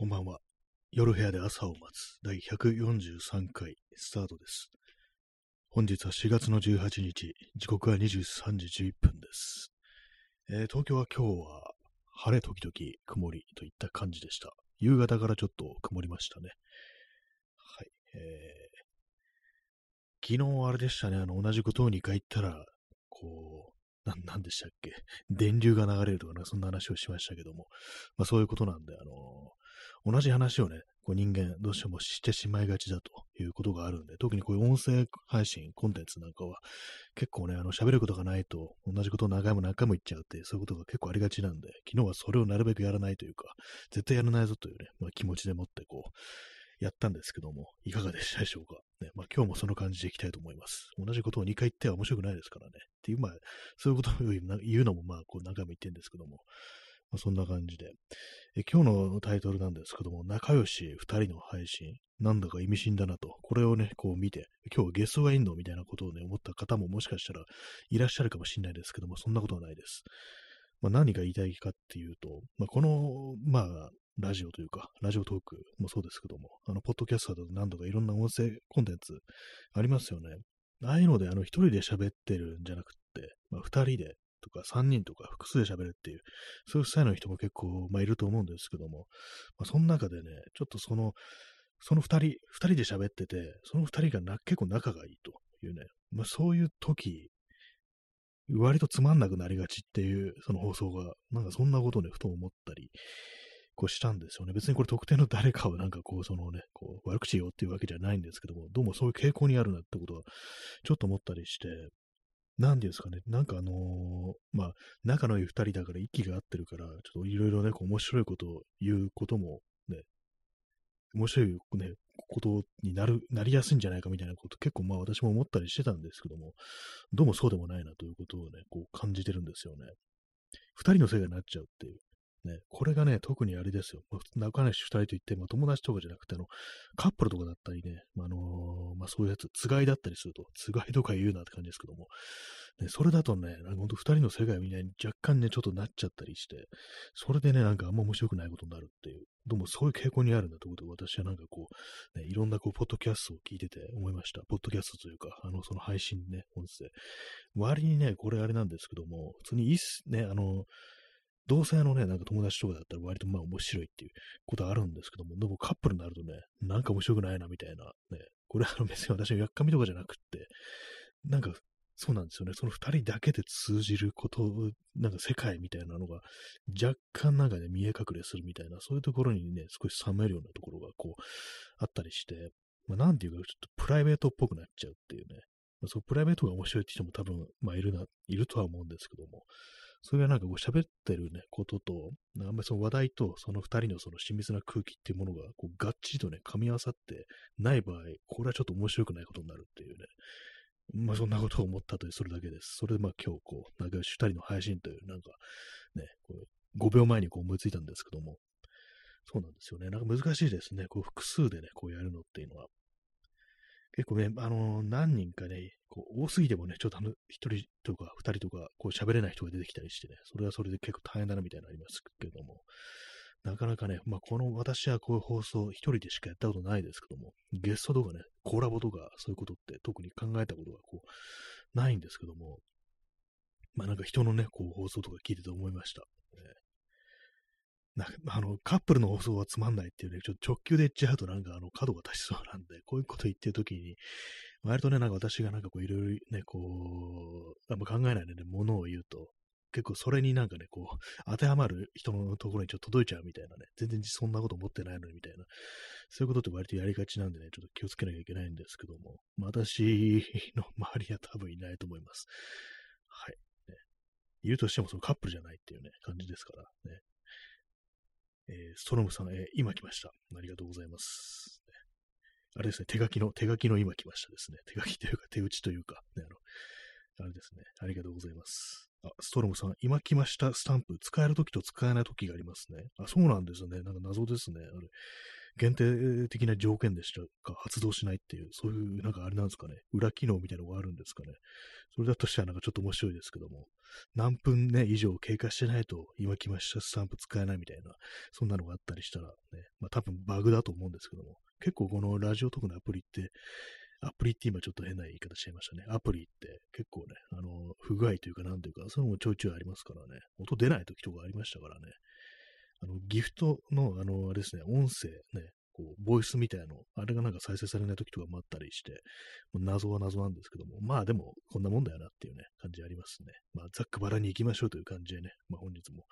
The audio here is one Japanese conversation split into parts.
こんばんは。夜部屋で朝を待つ第143回スタートです。本日は4月の18日、時刻は23時11分です。えー東京は今日は晴れ時々曇りといった感じでした。夕方からちょっと曇りましたね。はい。えー昨日あれでしたね、あの、同じことを2回言ったら、こう、な、なんでしたっけ？電流が流れるとかね、そんな話をしましたけども、まあそういうことなんで、あの同じ話をね、こう人間どうしてもしてしまいがちだということがあるんで、特にこういう音声配信、コンテンツなんかは、結構ね、あの、喋ることがないと、同じことを何回も何回も言っちゃうって、そういうことが結構ありがちなんで、昨日はそれをなるべくやらないというか、絶対やらないぞというね、まあ、気持ちでもってこう、やったんですけども、いかがでしたでしょうか？ね、まあ今日もその感じでいきたいと思います。同じことを2回言っては面白くないですからね。っていう、まあ、そういうことを言うのも、まあ、こう何回も言ってるんですけども、そんな感じで。今日のタイトルなんですけども、仲良し二人の配信、なんだか意味深だなと、これをね、こう見て、今日はゲストがいんのみたいなことをね、思った方ももしかしたらいらっしゃるかもしれないですけども、そんなことはないです。まあ、何が言いたいかっていうと、まあ、この、まあ、ラジオというか、ラジオトークもそうですけども、あの、ポッドキャストだと何度かいろんな音声コンテンツありますよね。ああいうので、あの、一人で喋ってるんじゃなくって、まあ、二人でとか三人とか複数で喋るっていう、そういうスタイルの人も結構、まあ、いると思うんですけども、まあ、その中でね、ちょっとその、その二人、二人で喋ってて、その二人がな結構仲がいいというね、まあ、そういう時、割とつまんなくなりがちっていう、その放送が、なんかそんなことをね、ふと思ったり、こうしたんですよね。別にこれ特定の誰かをなんかこう、そのね、こう、悪口言おうっていうわけじゃないんですけども、どうもそういう傾向にあるなってことは、ちょっと思ったりして、何ていうんですかね、なんかあのーまあ、仲のいい2人だから息が合ってるから、ちょっといろいろね、こう面白いことを言うこともね、面白いね、ことになる、なりやすいんじゃないかみたいなこと結構まあ私も思ったりしてたんですけども、どうもそうでもないなということをね、こう感じてるんですよね。二人のせいになっちゃうっていう。ね、これがね、特にあれですよ。まあ、仲良し二人といって、まあ、友達とかじゃなくて、あの、カップルとかだったりね、あ、のーまあ、そういうやつ、つがいだったりすると、つがいとか言うなって感じですけども、ね、それだとね、なんかほんと二人の世界みたいに若干ね、ちょっとなっちゃったりして、それでね、なんかあんま面白くないことになるっていう、どうもそういう傾向にあるんだということを私はなんかこう、ね、いろんなこう、ポッドキャストを聞いてて思いました。ポッドキャストというか、あの、その配信ね、音声。割にね、これあれなんですけども、普通にいいっすね、あの、同性のね、なんか友達とかだったら割とまあ面白いっていうことあるんですけども、でもカップルになるとね、なんか面白くないなみたいな、ね、これ あの別に私のやっかみとかじゃなくって、なんかそうなんですよね、その二人だけで通じること、なんか世界みたいなのが若干なんかね、見え隠れするみたいな、そういうところにね、少し冷めるようなところがこう、あったりして、まあなんていうか、ちょっとプライベートっぽくなっちゃうっていうね、まあ、そうプライベートが面白いって人も多分、まあいるな、いるとは思うんですけども、それがなんかこう喋ってるね、ことと、あんまりその話題とその二人のその親密な空気っていうものが、こう、がっちりとね、噛み合わさってない場合、これはちょっと面白くないことになるっていうね。まあそんなことを思ったという、それだけです。それでまあ今日こう、仲良し二人の配信という、なんか、ね、こう5秒前にこう思いついたんですけども、そうなんですよね。なんか難しいですね。こう複数でね、こうやるのっていうのは。結構ね、あのー何人かね、こう多すぎてもね、ちょっとあの、一人とか二人とか、こう喋れない人が出てきたりしてね、それはそれで結構大変だなみたいなのありますけども、なかなかね、まあこの私はこういう放送一人でしかやったことないですけども、ゲストとかね、コラボとかそういうことって特に考えたことがこう、ないんですけども、まあなんか人のね、こう放送とか聞いてて思いました。ねあの、カップルの放送はつまんないっていうね、ちょっと直球で言っちゃうとなんかあの、角が立ちそうなんで、こういうこと言ってるときに、割とね、なんか私がなんかこういろいろね、こう、あんま考えないでね、ものを言うと、結構それになんかね、こう、当てはまる人のところにちょっと届いちゃうみたいなね、全然そんなこと思ってないのにみたいな、そういうことって割とやりがちなんでね、ちょっと気をつけなきゃいけないんですけども、まあ私の周りは多分いないと思います。はい。ね、いるとしてもそのカップルじゃないっていうね、感じですからね。えーストロムさん、えー今来ました。ありがとうございます。あれですね、手書きの、手書きの今来ましたですね。手書きというか、手打ちというか、ね、あの、あれですね。ありがとうございます。あ、ストロムさん、今来ましたスタンプ、使えるときと使えないときがありますね。あ、そうなんですね。なんか謎ですね。あれ、限定的な条件でしたか発動しないっていう、そういう、なんかあれなんですかね。裏機能みたいなのがあるんですかね。それだとしたらなんかちょっと面白いですけども、何分ね、以上経過してないと、今来ましたスタンプ使えないみたいな、そんなのがあったりしたらね、まあ多分バグだと思うんですけども、結構このラジオトークのアプリって、アプリって今ちょっと変な言い方しちゃいましたね。アプリって結構ね、あの、不具合というかなんというか、そういうのもちょいちょいありますからね。音出ない時とかありましたからね。あの、ギフトの、あの、あれですね、音声ね、こう、ボイスみたいなの、あれがなんか再生されない時とかもあったりして、もう謎は謎なんですけども、まあでも、こんなもんだよなっていうね、感じありますね。まあ、ざっくばらに行きましょうという感じでね、まあ本日も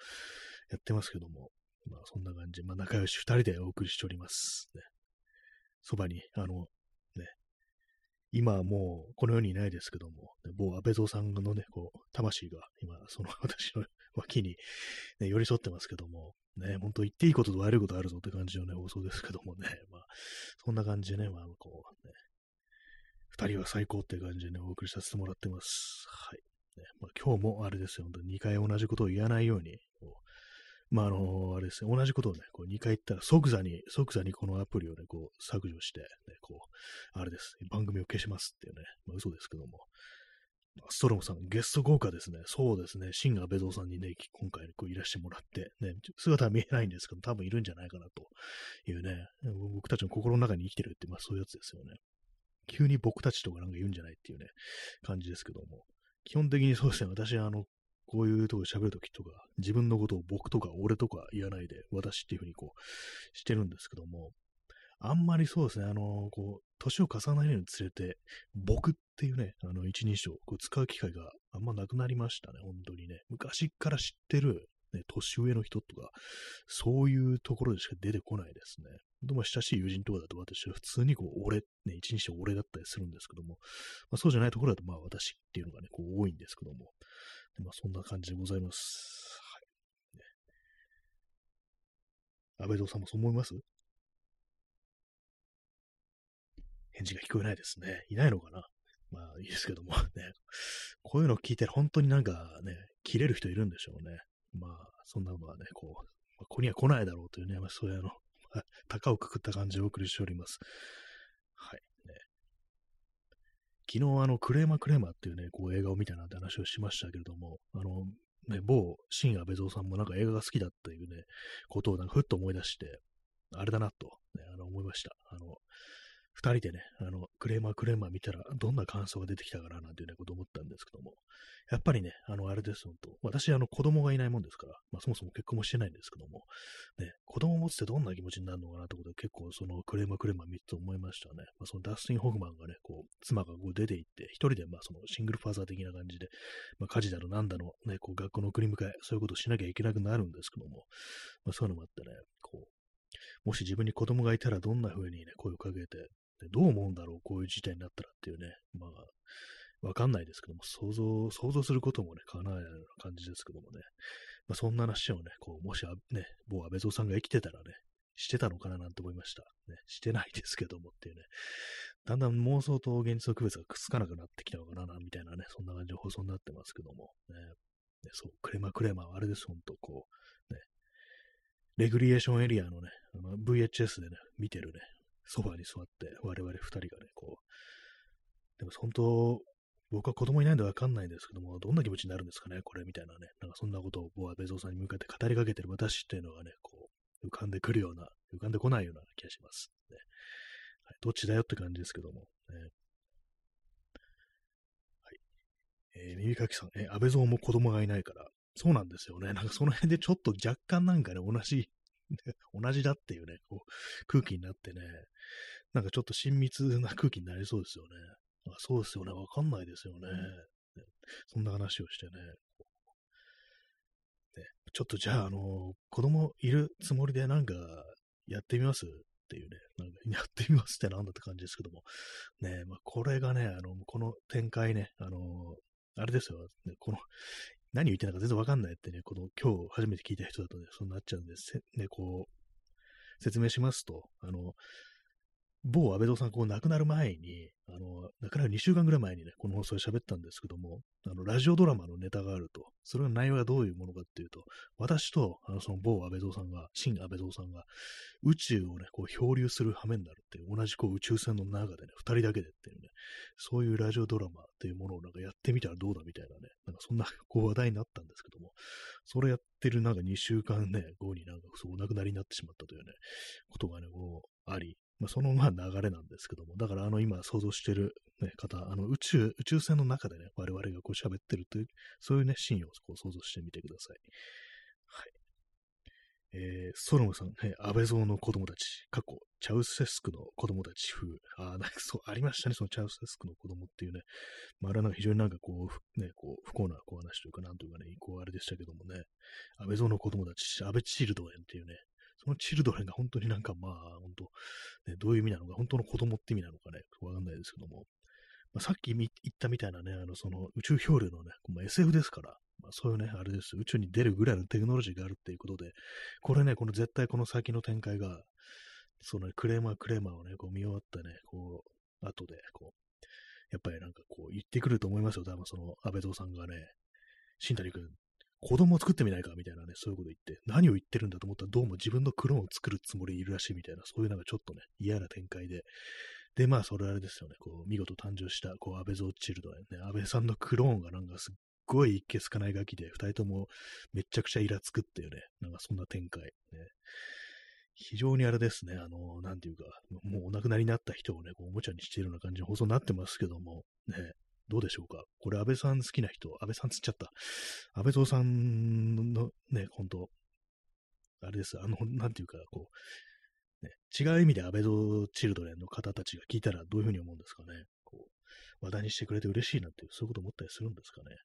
やってますけども、まあそんな感じで、まあ仲良し二人でお送りしております。ね。そばに、あの、ね今はもうこの世にいないですけども、某安倍蔵さんのね、こう、魂が今、その 私の脇に、ね、寄り添ってますけども、ね、本当言っていいことと悪いことあるぞって感じのね、放送ですけどもね、まあ、そんな感じでね、まあ、こう、ね、二人は最高って感じでね、お送りさせてもらってます。はい。ねまあ、今日もあれですよ、本当に2回同じことを言わないように、まあ、あの、あれですね、同じことをね、こう2回言ったら即座に、即座にこのアプリをね、こう削除して、ね、こう、あれです、番組を消しますっていうね、まあ、嘘ですけども。ストロムさん、ゲスト豪華ですね。そうですね。シンガーベゾーさんにね、今回こういらしてもらって、ね、姿は見えないんですけど、多分いるんじゃないかなというね、僕たちの心の中に生きてるって、まあそういうやつですよね。急に僕たちとかなんか言うんじゃないっていうね、感じですけども。基本的にそうですね。私、あの、こういうとこで喋るときとか、自分のことを僕とか俺とか言わないで、私っていうふうにこう、してるんですけども、あんまりそうですね、あの、こう、年を重ねるにつれて、僕っていうね、あの、一人称、こう使う機会があんまなくなりましたね、本当にね。昔から知ってる、ね、年上の人とか、そういうところでしか出てこないですね。でも親しい友人とかだと私は普通にこう、俺、ね、一人称俺だったりするんですけども、まあ、そうじゃないところだとまあ私っていうのがね、こう多いんですけども、でまあ、そんな感じでございます。はい。ね、安倍堂さんもそう思います？返事が聞こえないですね。いないのかなまあいいですけども ね。こういうのを聞いて本当になんかね、切れる人いるんでしょうね。まあ、そんなのはね、こうま、ここには来ないだろうというね、まあ、そういうあの、高をくくった感じでお送りしております。はい。ね昨日あの、クレーマークレーマーっていうね、こう映画を見たなって話をしましたけれども、あの、ね、某新安倍蔵さんもなんか映画が好きだっていうね、ことをなんかふっと思い出して、あれだなと、ね、あの思いました。二人でね、あの、クレーマークレーマー見たら、どんな感想が出てきたかな、なんていうね、こと思ったんですけども、やっぱりね、あの、あれです、本当。私、あの、子供がいないもんですから、まあ、そもそも結婚もしてないんですけども、ね、子供を持つってどんな気持ちになるのかなってことで、結構、その、クレーマークレーマー見て思いましたね。まあ、その、ダスティン・ホフマンがね、こう、妻がこう出て行って、一人で、まあ、その、シングルファーザー的な感じで、まあ、家事だろ、なんだろ、ね、こう、学校の送り迎え、そういうことをしなきゃいけなくなるんですけども、まあ、そういうのもあってね、こう、もし自分に子供がいたらどんな風にね、声をかけて、でどう思うんだろう、こういう事態になったらっていうね、まあ、わかんないですけども、想像、想像することもね、かなわないような感じですけどもね、まあ、そんな話をね、こう、もしね、某安倍蔵さんが生きてたらね、してたのかななんて思いました。ね、してないですけどもっていうね、だんだん妄想と現実の区別がくっつかなくなってきたのかな、みたいなね、そんな感じの放送になってますけども、ね、ねそう、クレマクレマあれです、ほんと、こう、ね、レグリエーションエリアのね、あの VHS でね、見てるね、ソファに座って、我々二人がね、こう、でも本当、僕は子供いないんでわかんないんですけども、どんな気持ちになるんですかね、これみたいなね、なんかそんなことをボアベゾーさんに向かって語りかけてる私っていうのがね、こう、浮かんでくるような、浮かんでこないような気がします。ねはい、どっちだよって感じですけども。ねはいえー、耳かきさん、えー、安倍蔵も子供がいないから、そうなんですよね。なんかその辺でちょっと若干なんかね、同じ 同じだっていうね、こう、空気になってね、なんかちょっと親密な空気になりそうですよね。あそうですよね、わかんないですよね。ねそんな話をしてね。ねちょっとじゃあ、あの、子供いるつもりでなんかやってみますっていうね、なんかやってみますってなんだって感じですけども。ねまあ、これがね、あの、この展開ね、あの、あれですよ、ね、この何言ってるのか全然わかんないってね、この今日初めて聞いた人だとね、そうなっちゃうんです。ね、こう、説明しますと、あの、某安倍蔵さん、こう亡くなる前に、あの、亡くなる2週間ぐらい前にね、この放送で喋ったんですけども、あの、ラジオドラマのネタがあると、それの内容がどういうものかっていうと、私と、あの、その某安倍蔵さんが、新安倍蔵さんが、宇宙をね、こう漂流する羽目になるっていう、同じこう宇宙船の中でね、二人だけでっていうね、そういうラジオドラマっていうものをなんかやってみたらどうだみたいなね、なんかそんなこう話題になったんですけども、それやってるなんか2週間ね、後になんかそうお亡くなりになってしまったというね、ことがね、こう、あり、まあ、そのまあ流れなんですけども、だからあの今想像してる、ね、方、あの宇宙、宇宙船の中でね、我々がこう喋ってるという、そういうね、シーンをこう想像してみてください。はい。えー、ソロムさん、ね、安倍蔵の子供たち、過去、チャウセスクの子供たち風、あなんかそう、ありましたね、そのチャウセスクの子供っていうね、まあ、あれは非常になんかこう、ね、こう、不幸なこう話というか、なんというかね、こうあれでしたけどもね、安倍蔵の子供たち、安倍チールドレンっていうね、そのチルドレンが本当になんかまあ、本当、ね、どういう意味なのか、本当の子供って意味なのかね、わかんないですけども、まあ、さっき言ったみたいなね、あの、その宇宙漂流のね、まあ、SF ですから、まあ、そういうね、あれです、宇宙に出るぐらいのテクノロジーがあるっていうことで、これね、この絶対この先の展開が、その、クレーマークレーマーをね、こう見終わったね、こう、後で、こう、やっぱりなんかこう言ってくると思いますよ、多分その安倍蔵さんがね、新谷君、子供を作ってみないかみたいなね、そういうこと言って、何を言ってるんだと思ったら、どうも自分のクローンを作るつもりいるらしいみたいな、そういうなんかちょっとね、嫌な展開で、で、まあ、それあれですよね、こう、見事誕生した、こう、安倍蔵チルドね、安倍さんのクローンがなんかすっごい一気つかないガキで、二人ともめちゃくちゃイラつくっていうね、なんかそんな展開、ね。非常にあれですね、あの、なんていうか、もうお亡くなりになった人をね、こうおもちゃにしているような感じの放送になってますけども、ね、どうでしょうか？これ安倍さん好きな人、安倍さんつっちゃった。安倍蔵さんのね、本当あれです、あの、なんていうか、こう、ね、違う意味で安倍蔵チルドレンの方たちが聞いたらどういうふうに思うんですかね？こう、話題にしてくれて嬉しいなっていう、そういうこと思ったりするんですかね？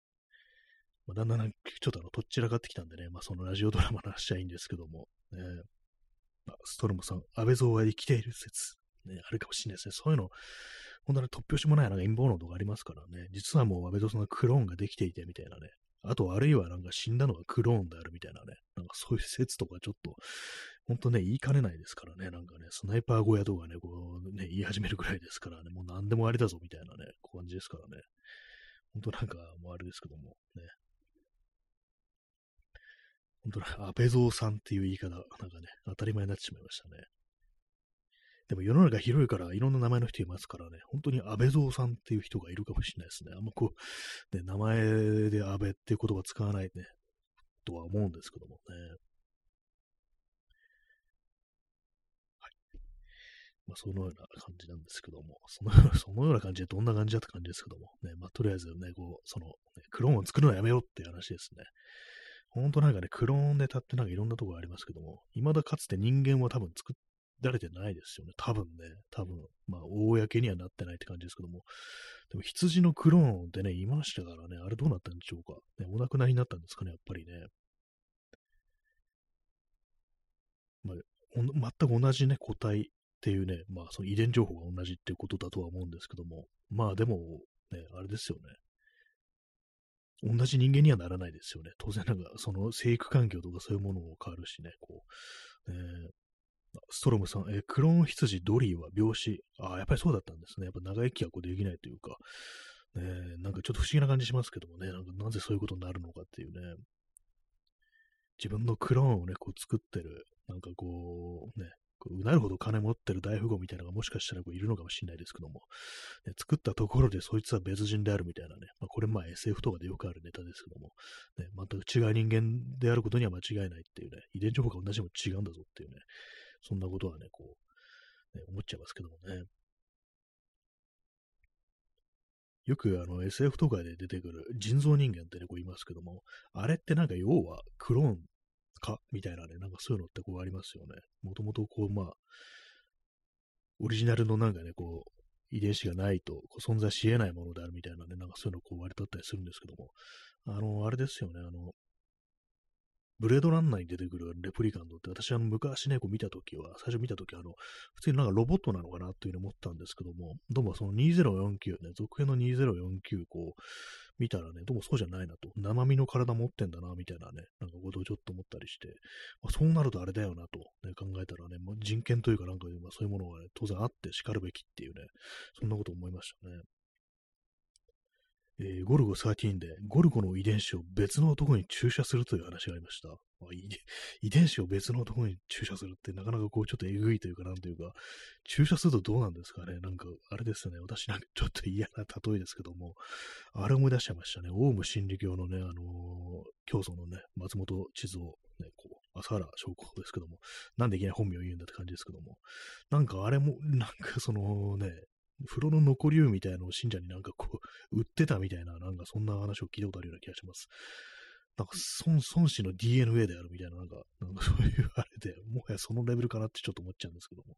まあ、だんだんちょっとあの、とっちらかってきたんでね、まあ、そのラジオドラマの話はいいんですけども、ね、まあ、ストロムさん、安倍蔵は生きている説、ね、あるかもしれないですね。そういうの、本当に突拍子もないなんか陰謀論とかありますからね、実はもう安倍蔵さんのクローンができていてみたいなね、あとあるいはなんか死んだのがクローンであるみたいなね、なんかそういう説とかちょっと、本当ね、言いかねないですからね、なんかね、スナイパー小屋とかね、こうね、言い始めるぐらいですからね、もう何でもありだぞみたいなね、感じですからね。本当なんか、もうあれですけども、ね。本当に安倍蔵さんっていう言い方、なんかね、当たり前になってしまいましたね。でも世の中広いからいろんな名前の人いますからね、本当に安倍蔵さんっていう人がいるかもしれないですね。あんまこう、ね、名前で安倍っていう言葉使わないね、とは思うんですけどもね。はい。まあ、そのような感じなんですけども、その そのような感じでどんな感じだった感じですけども、ね、まあ、とりあえずね、こう、その、ね、クローンを作るのはやめようっていう話ですね。ほんとなんかね、クローンネタってなんかいろんなところありますけども、未だかつて人間は多分作っられてないですよね。多分ね。多分。まあ、公にはなってないって感じですけども。でも、羊のクローンってね、いましたからね。あれどうなったんでしょうか。ね、お亡くなりになったんですかね、やっぱりね。まあ、全く同じね、個体っていうね、まあ、その遺伝情報が同じっていうことだとは思うんですけども。まあ、でも、ね、あれですよね。同じ人間にはならないですよね。当然なんか、その生育環境とかそういうものも変わるしね、こう、えー、ストロムさん、えクローン羊ドリーは病死。ああ、やっぱりそうだったんですね。やっぱ長生きはこうできないというか、ね、なんかちょっと不思議な感じしますけどもね、なんかなぜそういうことになるのかっていうね。自分のクローンをね、こう作ってる、なんかこう、ね、うなるほど金持ってる大富豪みたいなのがもしかしたらこういるのかもしれないですけども、ね、作ったところでそいつは別人であるみたいなね、まあ、これまあ SF とかでよくあるネタですけども、ね、全く違う人間であることには間違いないっていうね、遺伝情報が同じでも違うんだぞっていうね、そんなことはね、こう、ね、思っちゃいますけどもね。よくあの SF とかで出てくる人造人間ってね、こう言いますけども、あれってなんか要はクローンかみたいなね、なんかそういうのってこうありますよね。もともとこう、まあ、オリジナルのなんかね、こう、遺伝子がないと存在し得ないものであるみたいなね、なんかそういうのこう割とあったりするんですけども、あの、あれですよね、あの、ブレードランナーに出てくるレプリカントって私あの昔ね、こう見たときは、最初見たときはあの、普通になんかロボットなのかなっていうふうに思ったんですけども、どうもその2049ね、続編の2049、こう、見たらね、どうもそうじゃないなと。生身の体持ってんだな、みたいなね、なんかことをちょっと思ったりして、まあ、そうなるとあれだよなと、ね、考えたらね、まあ、人権というかなんか、まあ、そういうものがね、当然あって叱るべきっていうね、そんなこと思いましたね。えー、ゴルゴ13で、ゴルゴの遺伝子を別の男に注射するという話がありました。ま、遺伝子を別の男に注射するってなかなかこうちょっとえぐいというかなんというか、注射するとどうなんですかねなんか、あれですね、私なんかちょっと嫌な例えですけども、あれ思い出しちゃいましたね。オウム真理教のね、あのー、教祖のね、松本地蔵、ね、こう、朝原翔子ですけども、なんでいきなり本名を言うんだって感じですけども、なんかあれも、なんかそのね、風呂の残り湯みたいなのを信者になんかこう、売ってたみたいな、なんかそんな話を聞いたことあるような気がします。なんか孫、孫子の DNA であるみたいな、なんか、なんかそういうあれで、もはやそのレベルかなってちょっと思っちゃうんですけども。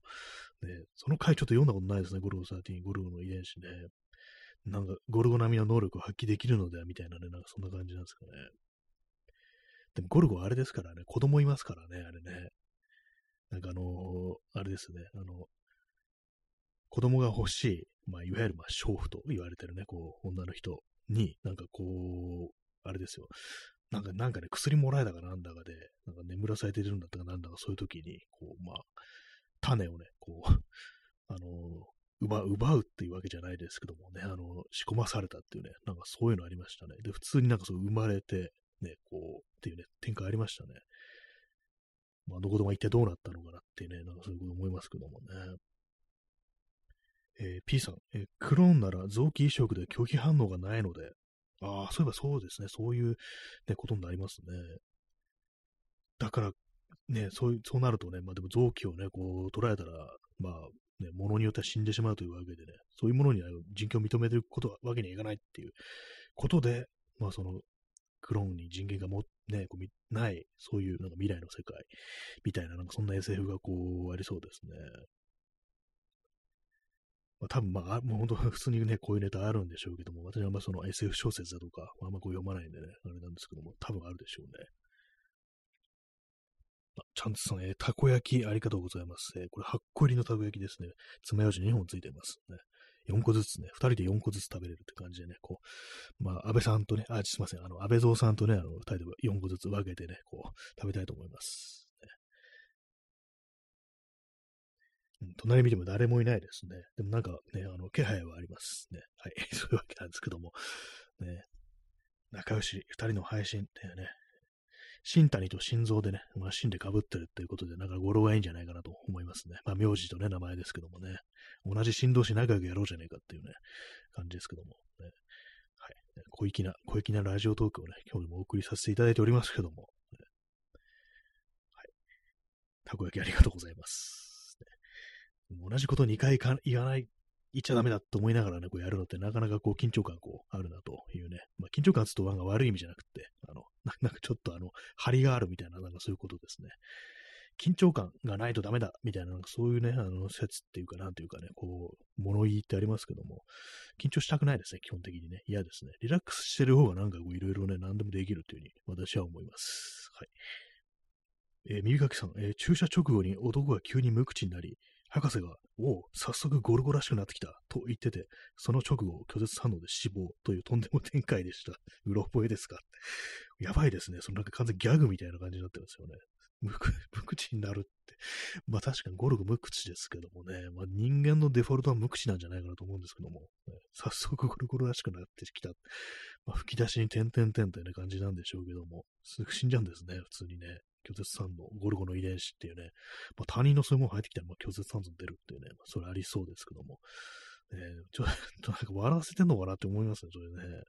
ね、その回ちょっと読んだことないですね、ゴルゴ13、ゴルゴの遺伝子ね。なんか、ゴルゴ並みの能力を発揮できるのではみたいなね、なんかそんな感じなんですかね。でもゴルゴあれですからね、子供いますからね、あれね。なんかあのー、あれですね、あの、子供が欲しい、まあ、いわゆる、まあ、娼婦と言われてるね、こう、女の人に、なんかこう、あれですよ。なんか、なんかね、薬もらえたかなんだかで、なんか眠らされてるんだったかなんだか、そういう時に、こう、まあ、種をね、こう、あの、奪う、奪うっていうわけじゃないですけどもね、あの、仕込まされたっていうね、なんかそういうのありましたね。で、普通になんかそう生まれて、ね、こう、っていうね、展開ありましたね。まあ、どこでも一体どうなったのかなっていうね、なんかそういうこと思いますけどもね。えー、P さん、えー、クローンなら臓器移植で拒否反応がないので、ああ、そういえばそうですね、そういう、ね、ことになりますね。だから、ね、そう、そうなるとね、まあでも臓器をね、こう捉えたら、まあ、ね、ものによっては死んでしまうというわけでね、そういうものには人権を認めていくことはわけにはいかないっていうことで、まあその、クローンに人権がも、ね、こうない、そういうなんか未来の世界みたいな、なんかそんな SF がこうありそうですね。まあ、多分まあ、もう本当普通にね、こういうネタあるんでしょうけども、私はまあその SF 小説だとか、あんまこう読まないんでね、あれなんですけども、多分あるでしょうね。あ、ちゃんとさん、えー、たこ焼きありがとうございます。えー、これ8個入りのたこ焼きですね。爪楊枝2本ついてます。ね。4個ずつね、2人で4個ずつ食べれるって感じでね、こう、まあ、安倍さんとね、あ、すいません、あの、安倍蔵さんとね、あの、2人で4個ずつ分けてね、こう、食べたいと思います。隣見ても誰もいないですね。でもなんかね、あの、気配はありますね。はい。そういうわけなんですけども。ね。仲良し二人の配信ってね、新谷と心臓でね、まあ、芯で被ってるっていうことで、なんか語呂がいいんじゃないかなと思いますね。まあ、名字とね、名前ですけどもね。同じ振動し仲良くやろうじゃねえかっていうね、感じですけども。ね、はい。小粋な、小粋なラジオトークをね、今日でもお送りさせていただいておりますけども。ね、はい。たこ焼きありがとうございます。同じこと2回か言わない、言っちゃダメだと思いながらね、こうやるのってなかなかこう緊張感こうあるなというね。まあ、緊張感つとが悪い意味じゃなくて、あの、なんかちょっとあの、張りがあるみたいな、なんかそういうことですね。緊張感がないとダメだみたいな、なんかそういうね、あの、説っていうか、なんていうかね、こう、物言いってありますけども、緊張したくないですね、基本的にね。嫌ですね。リラックスしてる方がなんかこう、いろいろね、何でもできるというふうに私は思います。はい。えー、耳かきさん、えー、注射直後に男が急に無口になり、博士が、おお、早速ゴルゴらしくなってきた、と言ってて、その直後、拒絶反応で死亡というとんでも展開でした。うろ覚えですか？やばいですね。そのなんか完全ギャグみたいな感じになってますよね。無口 になるって。まあ確かにゴルゴ無口ですけどもね。まあ人間のデフォルトは無口なんじゃないかなと思うんですけども。ね、早速ゴルゴらしくなってきた。まあ吹き出しに点々点という、感じなんでしょうけども。すぐ死んじゃうんですね。普通にね。拒絶酸のゴルゴの遺伝子っていうね、まあ、他人のそういうもの入ってきたら、まあ、拒絶酸素出るっていうね、まあ、それありそうですけども、えー、ちょっとなんか笑わせてんのかなって思いますね、それね。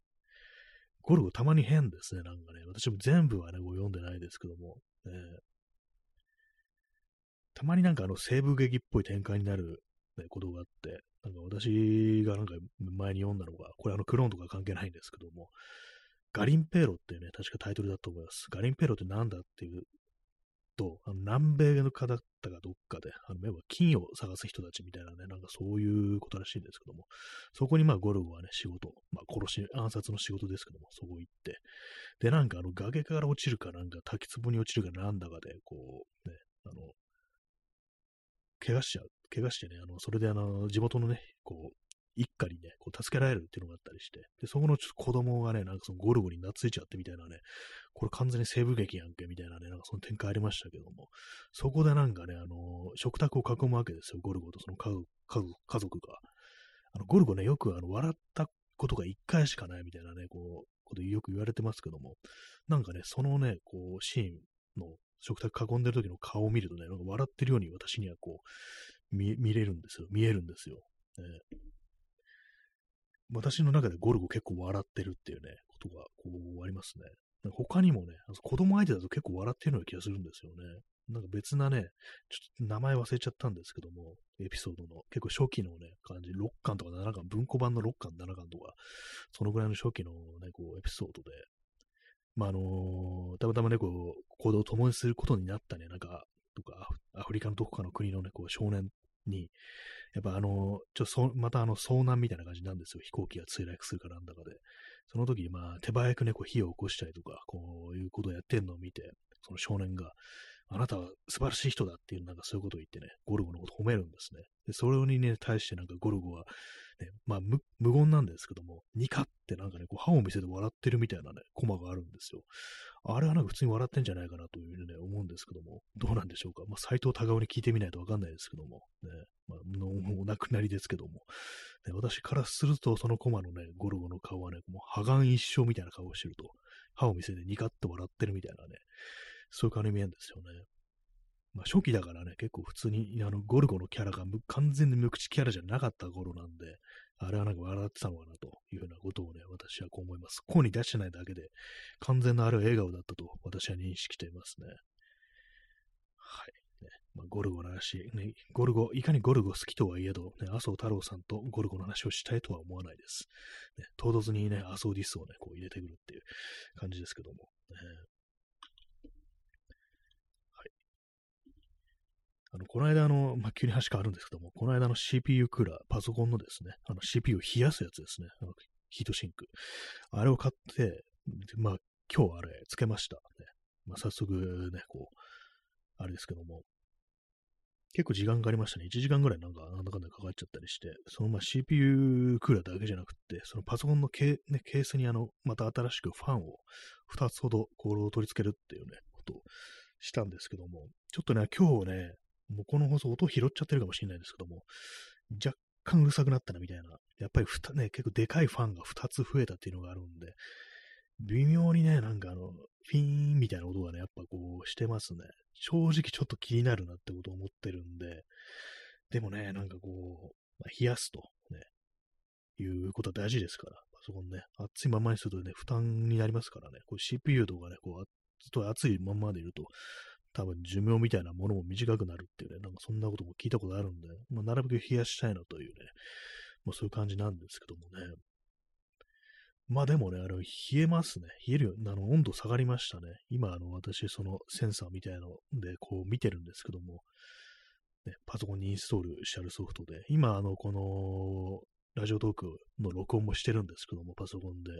ゴルゴたまに変ですね、なんかね。私も全部はね、こう読んでないですけども、えー、たまになんかあの西部劇っぽい展開になる、ね、ことがあって、なんか私がなんか前に読んだのが、これあのクローンとか関係ないんですけども、ガリンペーロっていうね、確かタイトルだと思います。ガリンペーロってなんだっていうと、あの南米の方だったかどっかで、あの、要は金を探す人たちみたいなね、なんかそういうことらしいんですけども、そこにまあゴルゴはね、仕事、まあ殺し、暗殺の仕事ですけども、そこ行って、で、なんかあの崖から落ちるかなんか滝壺に落ちるかなんだかで、こう、ね、あの、怪我しちゃう、怪我してね、あの、それであの、地元のね、こう、一家にね、こう助けられるっていうのがあったりして、で、そこのちょっと子供がね、なんかそのゴルゴに懐いちゃってみたいなね、これ完全に西部劇やんけみたいなね、なんかその展開ありましたけども、そこでなんかね、あの、食卓を囲むわけですよ、ゴルゴとその家族家族が。あの、ゴルゴね、よくあの、笑ったことが一回しかないみたいなね、こう、ことよく言われてますけども、なんかね、そのね、こう、シーンの食卓囲んでる時の顔を見るとね、なんか笑ってるように私にはこう、見見れるんですよ。見えるんですよ。ね、私の中でゴルゴ結構笑ってるっていうね、ことがこうありますね。他にもね、子供相手だと結構笑ってるような気がするんですよね。なんか別なね、ちょっと名前忘れちゃったんですけども、エピソードの結構初期のね、感じ、6巻とか7巻、文庫版の6巻、7巻とか、そのぐらいの初期のね、こう、エピソードで、まあ、あの、たまたまね、こう、行動を共にすることになったね、なんか、とか、アフリカのどこかの国のね、こう、少年に、やっぱあの、ちょそ、またあの、遭難みたいな感じなんですよ。飛行機が墜落するかなんだかで。その時に、まあ、手早くね、こう、火を起こしたりとか、こういうことをやってんのを見て、その少年が、あなたは素晴らしい人だっていう、なんかそういうことを言ってね、ゴルゴのことを褒めるんですね。で、それにね、対してなんかゴルゴは、ね、まあ無、無言なんですけども、ニカってなんかね、こう歯を見せて笑ってるみたいなね、コマがあるんですよ。あれはなんか普通に笑ってんじゃないかなというふうにね、思うんですけども、どうなんでしょうか。まあ、斎藤隆夫に聞いてみないとわかんないですけども、ね、まあ、のお亡くなりですけども、ね、私からすると、そのコマのね、ゴルゴの顔はね、もう破顔一生みたいな顔をしてると、歯を見せてニカッと笑ってるみたいなね、そういう顔に見えるんですよね。まあ、初期だからね、結構普通に、あの、ゴルゴのキャラが完全に無口キャラじゃなかった頃なんで、あれはなんか笑ってたのかなというふうなことをね、私はこう思います。声に出してないだけで、完全なあれは笑顔だったと私は認識していますね。はい。ねまあ、ゴルゴの話、ね、ゴルゴ、いかにゴルゴ好きとはいえど、ね、麻生太郎さんとゴルゴの話をしたいとは思わないです。ね、唐突にね、麻生ディスをね、こう入れてくるっていう感じですけども。ね、あの、この間あの、まあ、急に話変わるんですけども、この間の CPU クーラー、パソコンのですね、あの CPU を冷やすやつですね、あのヒートシンク。あれを買って、まあ、今日あれ、つけました。ねまあ、早速ね、こう、あれですけども、結構時間かかりましたね。1時間ぐらいなんか、なんだかんだかかっちゃったりして、そのまあ CPU クーラーだけじゃなくて、そのパソコンのケ,、ね、ケースにあの、また新しくファンを2つほどこれを取り付けるっていうね、ことをしたんですけども、ちょっとね、今日ね、もうこの放送音拾っちゃってるかもしれないですけども、若干うるさくなったなみたいな、やっぱりふた、ね、結構でかいファンが2つ増えたっていうのがあるんで、微妙にね、なんかあの、フィーンみたいな音がね、やっぱこうしてますね。正直ちょっと気になるなってことを思ってるんで、でもね、なんかこう、まあ、冷やすと、ね、いうことは大事ですから、パソコンね、熱いままにするとね、負担になりますからね、CPU とかね、こう、ずっと熱いままでいると、多分寿命みたいなものも短くなるっていうね、なんかそんなことも聞いたことあるんで、まあ、なるべく冷やしたいなというね、まあ、そういう感じなんですけどもね。まあでもね、あれ、冷えますね。冷えるよ。あの、温度下がりましたね。今、あの、私、そのセンサーみたいので、こう見てるんですけども、ね、パソコンにインストールしてあるソフトで、今、あの、この、ラジオトークの録音もしてるんですけども、パソコンで。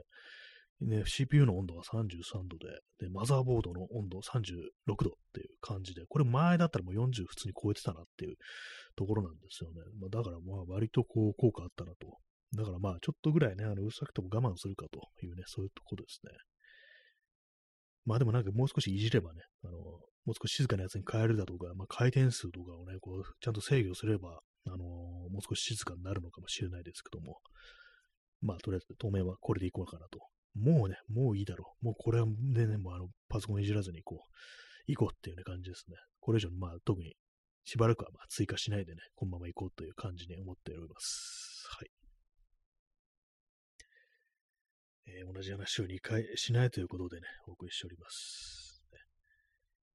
ね、CPU の温度が33度で、で、マザーボードの温度36度っていう感じで、これ前だったらもう40普通に超えてたなっていうところなんですよね。まあ、だからまあ割とこう効果あったなと。だからまあちょっとぐらいね、あの、うるさくても我慢するかというね、そういうとこですね。まあでもなんかもう少しいじればね、あの、もう少し静かなやつに変えるだとか、まあ回転数とかをね、こう、ちゃんと制御すれば、あのもう少し静かになるのかもしれないですけども、まあとりあえず当面はこれでいこうかなともうね、もういいだろう。もうこれはでね、もうあの、パソコンいじらずにこう、行こうっていうね感じですね。これ以上、まあ特にしばらくはまあ追加しないでね、このまま行こうという感じに思っております。はい。えー、同じ話を2回しないということでね、お送りしております。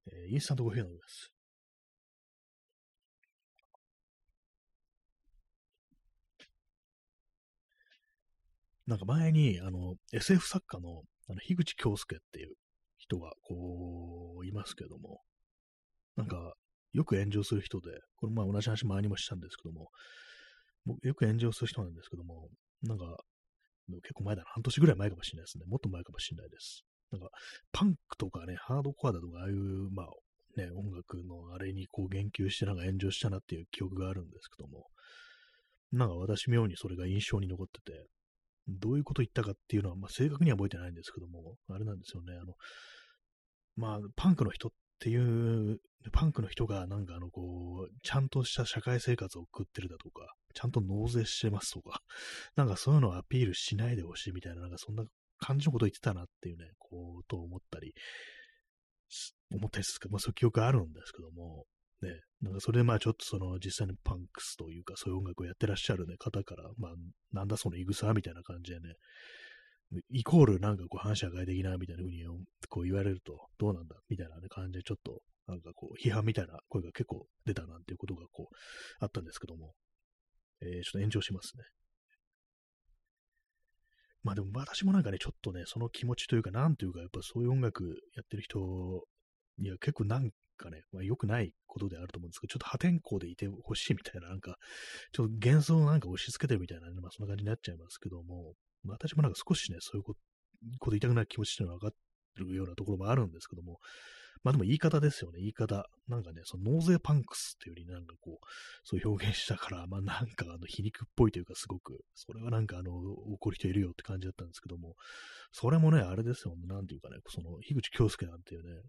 えー、インスタントコーヒー飲みます。なんか前に、あの、SF 作家の、あの、樋口京介っていう人が、こう、いますけども、なんか、よく炎上する人で、これまあ同じ話前にもしたんですけども、よく炎上する人なんですけども、なんか、結構前だな、半年ぐらい前かもしれないですね。もっと前かもしれないです。なんか、パンクとかね、ハードコアだとか、ああいう、まあ、ね、音楽のあれにこう言及してなんか炎上したなっていう記憶があるんですけども、なんか私妙にそれが印象に残ってて、どういうこと言ったかっていうのは、まあ、正確には覚えてないんですけども、あれなんですよね、あの、まあ、パンクの人っていう、パンクの人がなんかあの、こう、ちゃんとした社会生活を送ってるだとか、ちゃんと納税してますとか、なんかそういうのをアピールしないでほしいみたいな、なんかそんな感じのこと言ってたなっていうね、こう、と思ったり、思ったりするかまあそういう記憶あるんですけども、ね、なんかそれでまあちょっとその実際にパンクスというかそういう音楽をやってらっしゃる、ね、方から、まあなんだそのイグサみたいな感じでね、イコールなんかこう反社会的なみたいな風にこう言われるとどうなんだみたいな、ね、感じでちょっとなんかこう批判みたいな声が結構出たなんていうことがこうあったんですけども、えー、ちょっと炎上しますね。まあでも私もなんかね、ちょっとね、その気持ちというか、なんというか、やっぱそういう音楽やってる人には結構なんかね、まあ、良くないことであると思うんですけど、ちょっと破天荒でいてほしいみたいな、なんか、ちょっと幻想をなんか押し付けてるみたいなね、まあそんな感じになっちゃいますけども、まあ、私もなんか少しね、そういうことこと言いたくない気持ちっていうのは分かってるようなところもあるんですけども、まあでも言い方ですよね、言い方。なんかね、その納税パンクスっていうよりなんかこう、そう表現したから、まあなんかあの皮肉っぽいというかすごく、それはなんかあの、怒る人いるよって感じだったんですけども、それもね、あれですよ、なんていうかね、その、樋口京介なんていうね、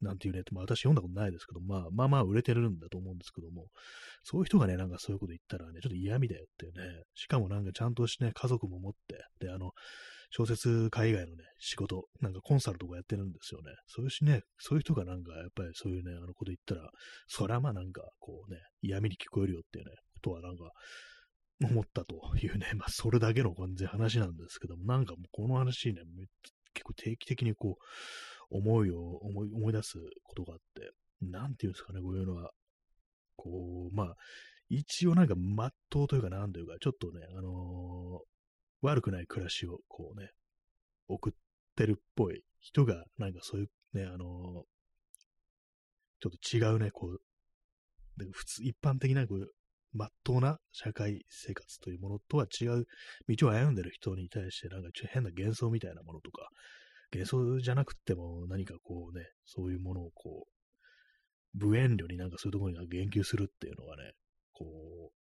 なんていうね、まあ、私読んだことないですけど、まあまあまあ売れてるんだと思うんですけども、そういう人がね、なんかそういうこと言ったらね、ちょっと嫌味だよっていうね、しかもなんかちゃんとしてね、家族も持って、で、あの、小説家以外のね、仕事、なんかコンサルとかやってるんですよね。そういうしね、そういう人がなんか、やっぱりそういうね、あのこと言ったら、そりゃまあなんか、こうね、嫌味に聞こえるよっていうね、ことはなんか、思ったというね、まあそれだけの完全話なんですけども、なんかもうこの話ね、結構定期的にこう、思いを思い思い出すことがあって、なんていうんですかね、こういうのは、こう、まあ、一応なんか、まっとうというか、なんというか、ちょっとね、あのー、悪くない暮らしを、こうね、送ってるっぽい人が、なんかそういうね、あのー、ちょっと違うね、こう、で普通、一般的な、こう、まっとうな社会生活というものとは違う道を歩んでる人に対して、なんかちょっと変な幻想みたいなものとか、幻想じゃなくても何かこうね、そういうものをこう、無遠慮になんかそういうところに言及するっていうのがね、こう、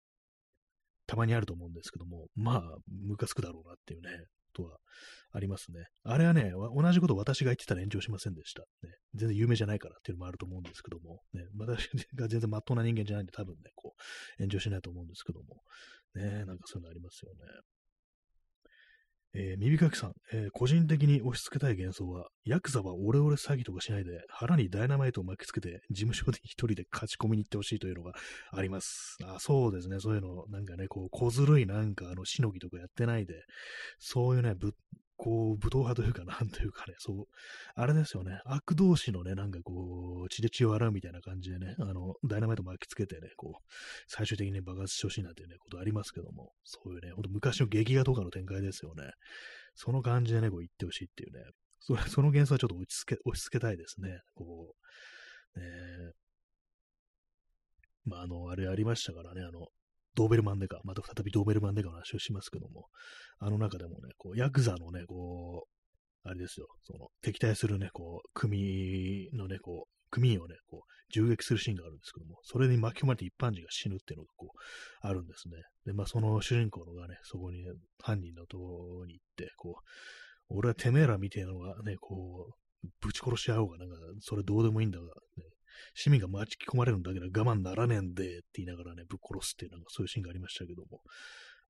たまにあると思うんですけども、まあ、ムカつくだろうなっていうね、とはありますね。あれはね、同じこと私が言ってたら炎上しませんでした。ね、全然有名じゃないからっていうのもあると思うんですけども、ね、私が全然まっとうな人間じゃないんで多分ね、こう、炎上しないと思うんですけども、ね、なんかそういうのありますよね。えー、耳かきさん、えー、個人的に押し付けたい幻想は、ヤクザはオレオレ詐欺とかしないで、腹にダイナマイトを巻きつけて、事務所で一人で勝ち込みに行ってほしいというのがあります。あそうですね、そういうの、なんかね、こう、小ずるいなんか、あの、しのぎとかやってないで、そういうね、ぶこう、武闘派というか、なんというかね、そう、あれですよね、悪同士のね、なんかこう、血で血を洗うみたいな感じでね、あの、ダイナマイト巻きつけてね、こう、最終的に爆発してほしいなんていうね、ことありますけども、そういうね、ほんと昔の劇画とかの展開ですよね。その感じでね、こう言ってほしいっていうね、それ、その幻想はちょっと落ち着け、押し付けたいですね。こう、ねまあ、あの、あれありましたからね、あの、ドーベルマンデカ、また再びドーベルマンデカの話をしますけども、あの中でもね、こう、ヤクザのね、こう、あれですよ、その、敵対するね、こう、組のね、こう、組員をね、こう、銃撃するシーンがあるんですけども、それに巻き込まれて一般人が死ぬっていうのがこう、あるんですね。で、まあ、その主人公のがね、そこに、ね、犯人のとこに行って、こう、俺はてめえらみたいなのがね、こう、ぶち殺し合おうが、なんか、それどうでもいいんだが、ね、市民が巻き込まれるんだけど我慢ならねえんでって言いながらね、ぶっ殺すっていうなんかそういうシーンがありましたけども。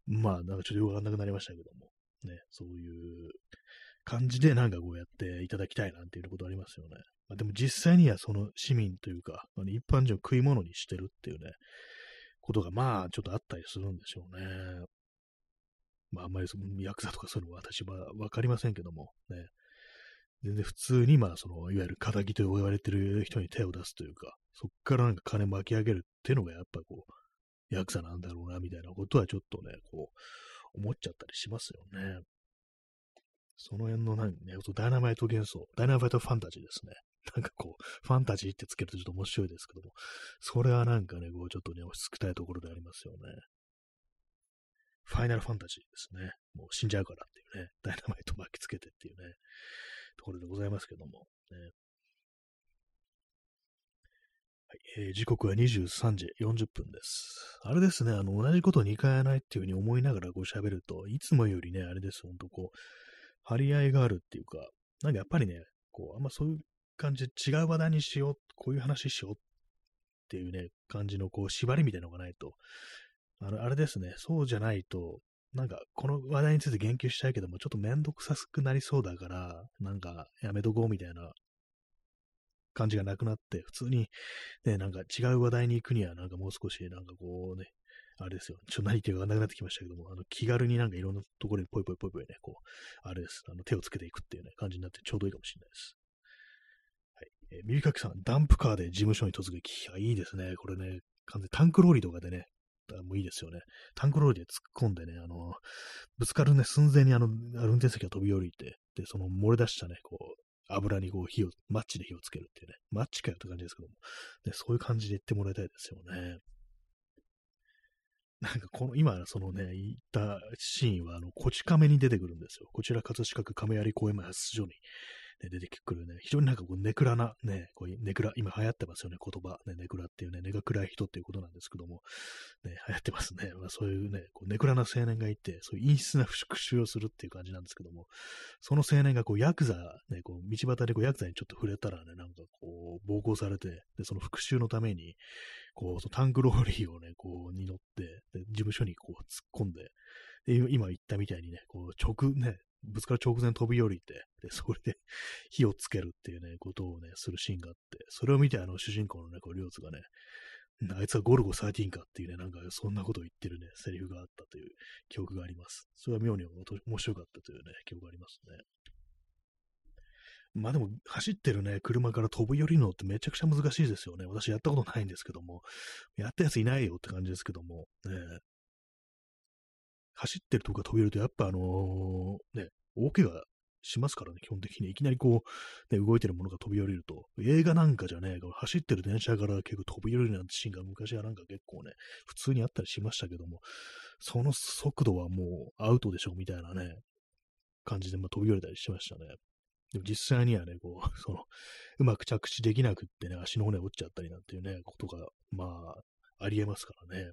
まあ、なんかちょっとよくわかんなくなりましたけども。ね、そういう感じでなんかこうやっていただきたいなんていうことありますよね。まあ、でも実際にはその市民というか、あの一般人を食い物にしてるっていうね、ことがまあちょっとあったりするんでしょうね。まああんまりそのヤクザとかそういうのは私はわかりませんけども、ね。全然普通に、まあ、その、いわゆる仇と言われてる人に手を出すというか、そっからなんか金巻き上げるっていうのがやっぱこう、ヤクザなんだろうな、みたいなことはちょっとね、こう、思っちゃったりしますよね。その辺の何ね、ダイナマイト幻想、ダイナマイトファンタジーですね。なんかこう、ファンタジーってつけるとちょっと面白いですけども、それはなんかね、こう、ちょっとね、押し付けたいところでありますよね。ファイナルファンタジーですね。もう死んじゃうからっていうね、ダイナマイト巻きつけてっていうね、ところでございますけども、ね。はいえー時刻は23時40分です。あれですね、あの、同じことを2回やないっていうふうに思いながらこう喋ると、いつもよりね、あれです、ほんとこう、張り合いがあるっていうか、なんかやっぱりね、こう、あんまそういう感じで違う話題にしよう、こういう話しようっていうね、感じのこう、縛りみたいなのがないと、あの、あれですね、そうじゃないと、なんか、この話題について言及したいけども、ちょっとめんどくさくなりそうだから、なんか、やめとこうみたいな感じがなくなって、普通に、ね、なんか違う話題に行くには、なんかもう少し、なんかこうね、あれですよ。ちょっと何言ってかなくなってきましたけども、あの気軽になんかいろんなところにポイポイポイポイね、こう、あれです。あの手をつけていくっていうね、感じになってちょうどいいかもしれないです。はい。えー、耳かきさん、ダンプカーで事務所に突撃。あ、いいですね。これね、完全タンクローリーとかでね、もういいですよね。タンクローリーで突っ込んでね、あの、ぶつかるね、寸前にあの、運転席が飛び降りて、で、その漏れ出したね、こう、油にこう火を、マッチで火をつけるっていうね、マッチかよって感じですけども、ね、そういう感じで言ってもらいたいですよね。なんかこの、今、そのね、言ったシーンは、あの、こち亀に出てくるんですよ。こちら葛飾区亀有公園前発出所に、ね、出てくるね、非常になんかこう、ネクラな、ね、こういうネクラ、今流行ってますよね、言葉。ね、ネクラっていうね、根が暗い人っていうことなんですけども、ね、流行ってますね。まあ、そういうね、こうネクラな青年がいて、そういう陰湿な復讐をするっていう感じなんですけども、その青年がこう、ヤクザ、ね、こう、道端でこう、ヤクザにちょっと触れたらね、なんかこう、暴行されて、で、その復讐のために、こう、そのタンクローリーをね、こう、に乗って、で事務所にこう、突っ込んで、で、今言ったみたいにね、こう、直、ね、ぶつかる直前飛び降りて、で、それで 火をつけるっていうね、ことをね、するシーンがあって、それを見て、あの、主人公のね、こう、リョーツがね、あいつはゴルゴ13かっていうね、なんかそんなことを言ってるね、セリフがあったという記憶があります。それは妙に面白かったというね、記憶がありますね。まあでも、走ってるね、車から飛び降りるのってめちゃくちゃ難しいですよね。私やったことないんですけども、やったやついないよって感じですけども、ね、走ってるとこが飛び降りると、やっぱあのー、ね、大怪我しますからね、基本的に。いきなりこう、ね、動いてるものが飛び降りると。映画なんかじゃねえ、走ってる電車から結構飛び降りるなんてシーンが昔はなんか結構ね、普通にあったりしましたけども、その速度はもうアウトでしょみたいなね、感じでまあ飛び降りたりしましたね。でも実際にはね、こう、その、うまく着地できなくってね、足の骨折っちゃったりなんていうね、ことが、まあ、ありえますからね。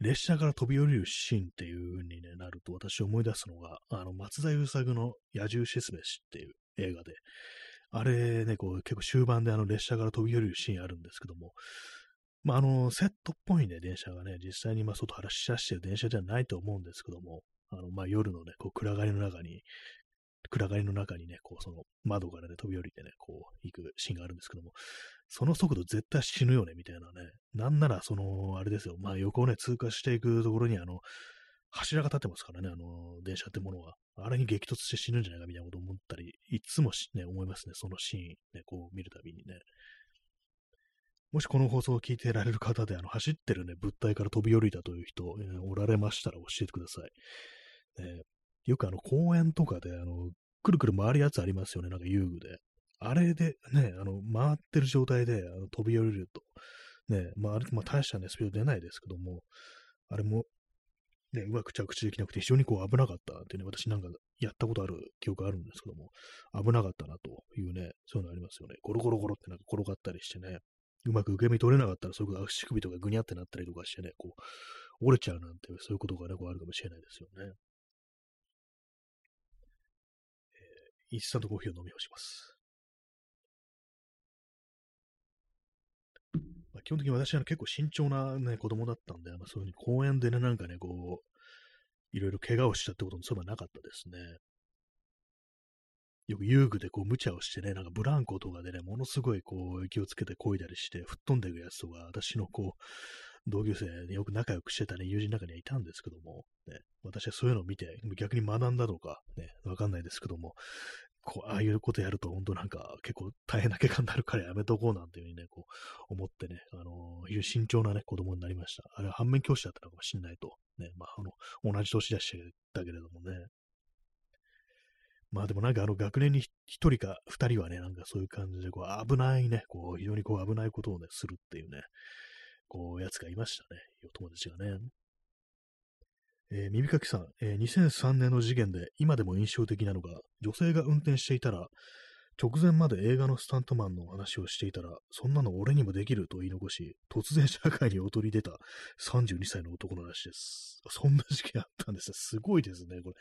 列車から飛び降りるシーンっていう風に、ね、なると、私思い出すのが、あの、松田優作の野獣シスメシっていう映画で、あれね、こう、結構終盤であの列車から飛び降りるシーンあるんですけども、まあ、あの、セットっぽいね、電車がね、実際にまあ外から死者してる電車じゃないと思うんですけども、あの、まあ、夜のね、こう、暗がりの中に、暗がりの中にね、こう、その窓からね、飛び降りてね、こう、行くシーンがあるんですけども、その速度絶対死ぬよね、みたいなね。なんなら、その、あれですよ、まあ、横をね、通過していくところに、あの、柱が立ってますからね、あの、電車ってものは。あれに激突して死ぬんじゃないか、みたいなことを思ったり、いつもね、思いますね、そのシーン、ね、こう見るたびにね。もしこの放送を聞いてられる方で、あの、走ってるね、物体から飛び降りたという人、えーおられましたら教えてください。ねよくあの、公園とかで、あの、くるくる回るやつありますよね、なんか遊具で。あれでね、あの、回ってる状態であの飛び降りると、ね、まあ、あれ、まあ、大したね、スピード出ないですけども、あれも、ね、うまく着地できなくて非常にこう危なかったっていうね、私なんかやったことある記憶あるんですけども、危なかったなというね、そういうのありますよね。ゴロゴロゴロってなんか転がったりしてね、うまく受け身取れなかったら、それこそ足首とかぐにゃってなったりとかしてね、こう、折れちゃうなんて、そういうことがね、こうあるかもしれないですよね。インスタントコーヒーを飲み干します。まあ、基本的に私は結構慎重な、ね、子供だったんで、まあ、そういうに公園でね、なんかね、こう、いろいろ怪我をしたってこともそういえばなかったですね。よく遊具でこう無茶をしてね、なんかブランコとかでね、ものすごいこう気をつけて漕いだりして、吹っ飛んでいくやつとか、私のこう、同級生でよく仲良くしてたね、友人の中にはいたんですけども、ね、私はそういうのを見て、逆に学んだとか、ね、わかんないですけども、こう、ああいうことやると本当なんか結構大変な怪我になるからやめとこうなんていうふうにね、こう思ってね、あのー非常に慎重なね、子供になりました。あれは反面教師だったのかもしれないと。ね、まあ、あの、同じ年だしたけれどもね。まあでもなんかあの学年に一人か二人はね、なんかそういう感じでこう危ないね、こう非常にこう危ないことをね、するっていうね、こうやつがいましたね。お友達がね。えー耳かきさん、えー2003年の事件で今でも印象的なのが、女性が運転していたら、直前まで映画のスタントマンの話をしていたら、そんなの俺にもできると言い残し、突然社会に躍り出た32歳の男の話です。そんな事件あったんです。すごいですね、これ。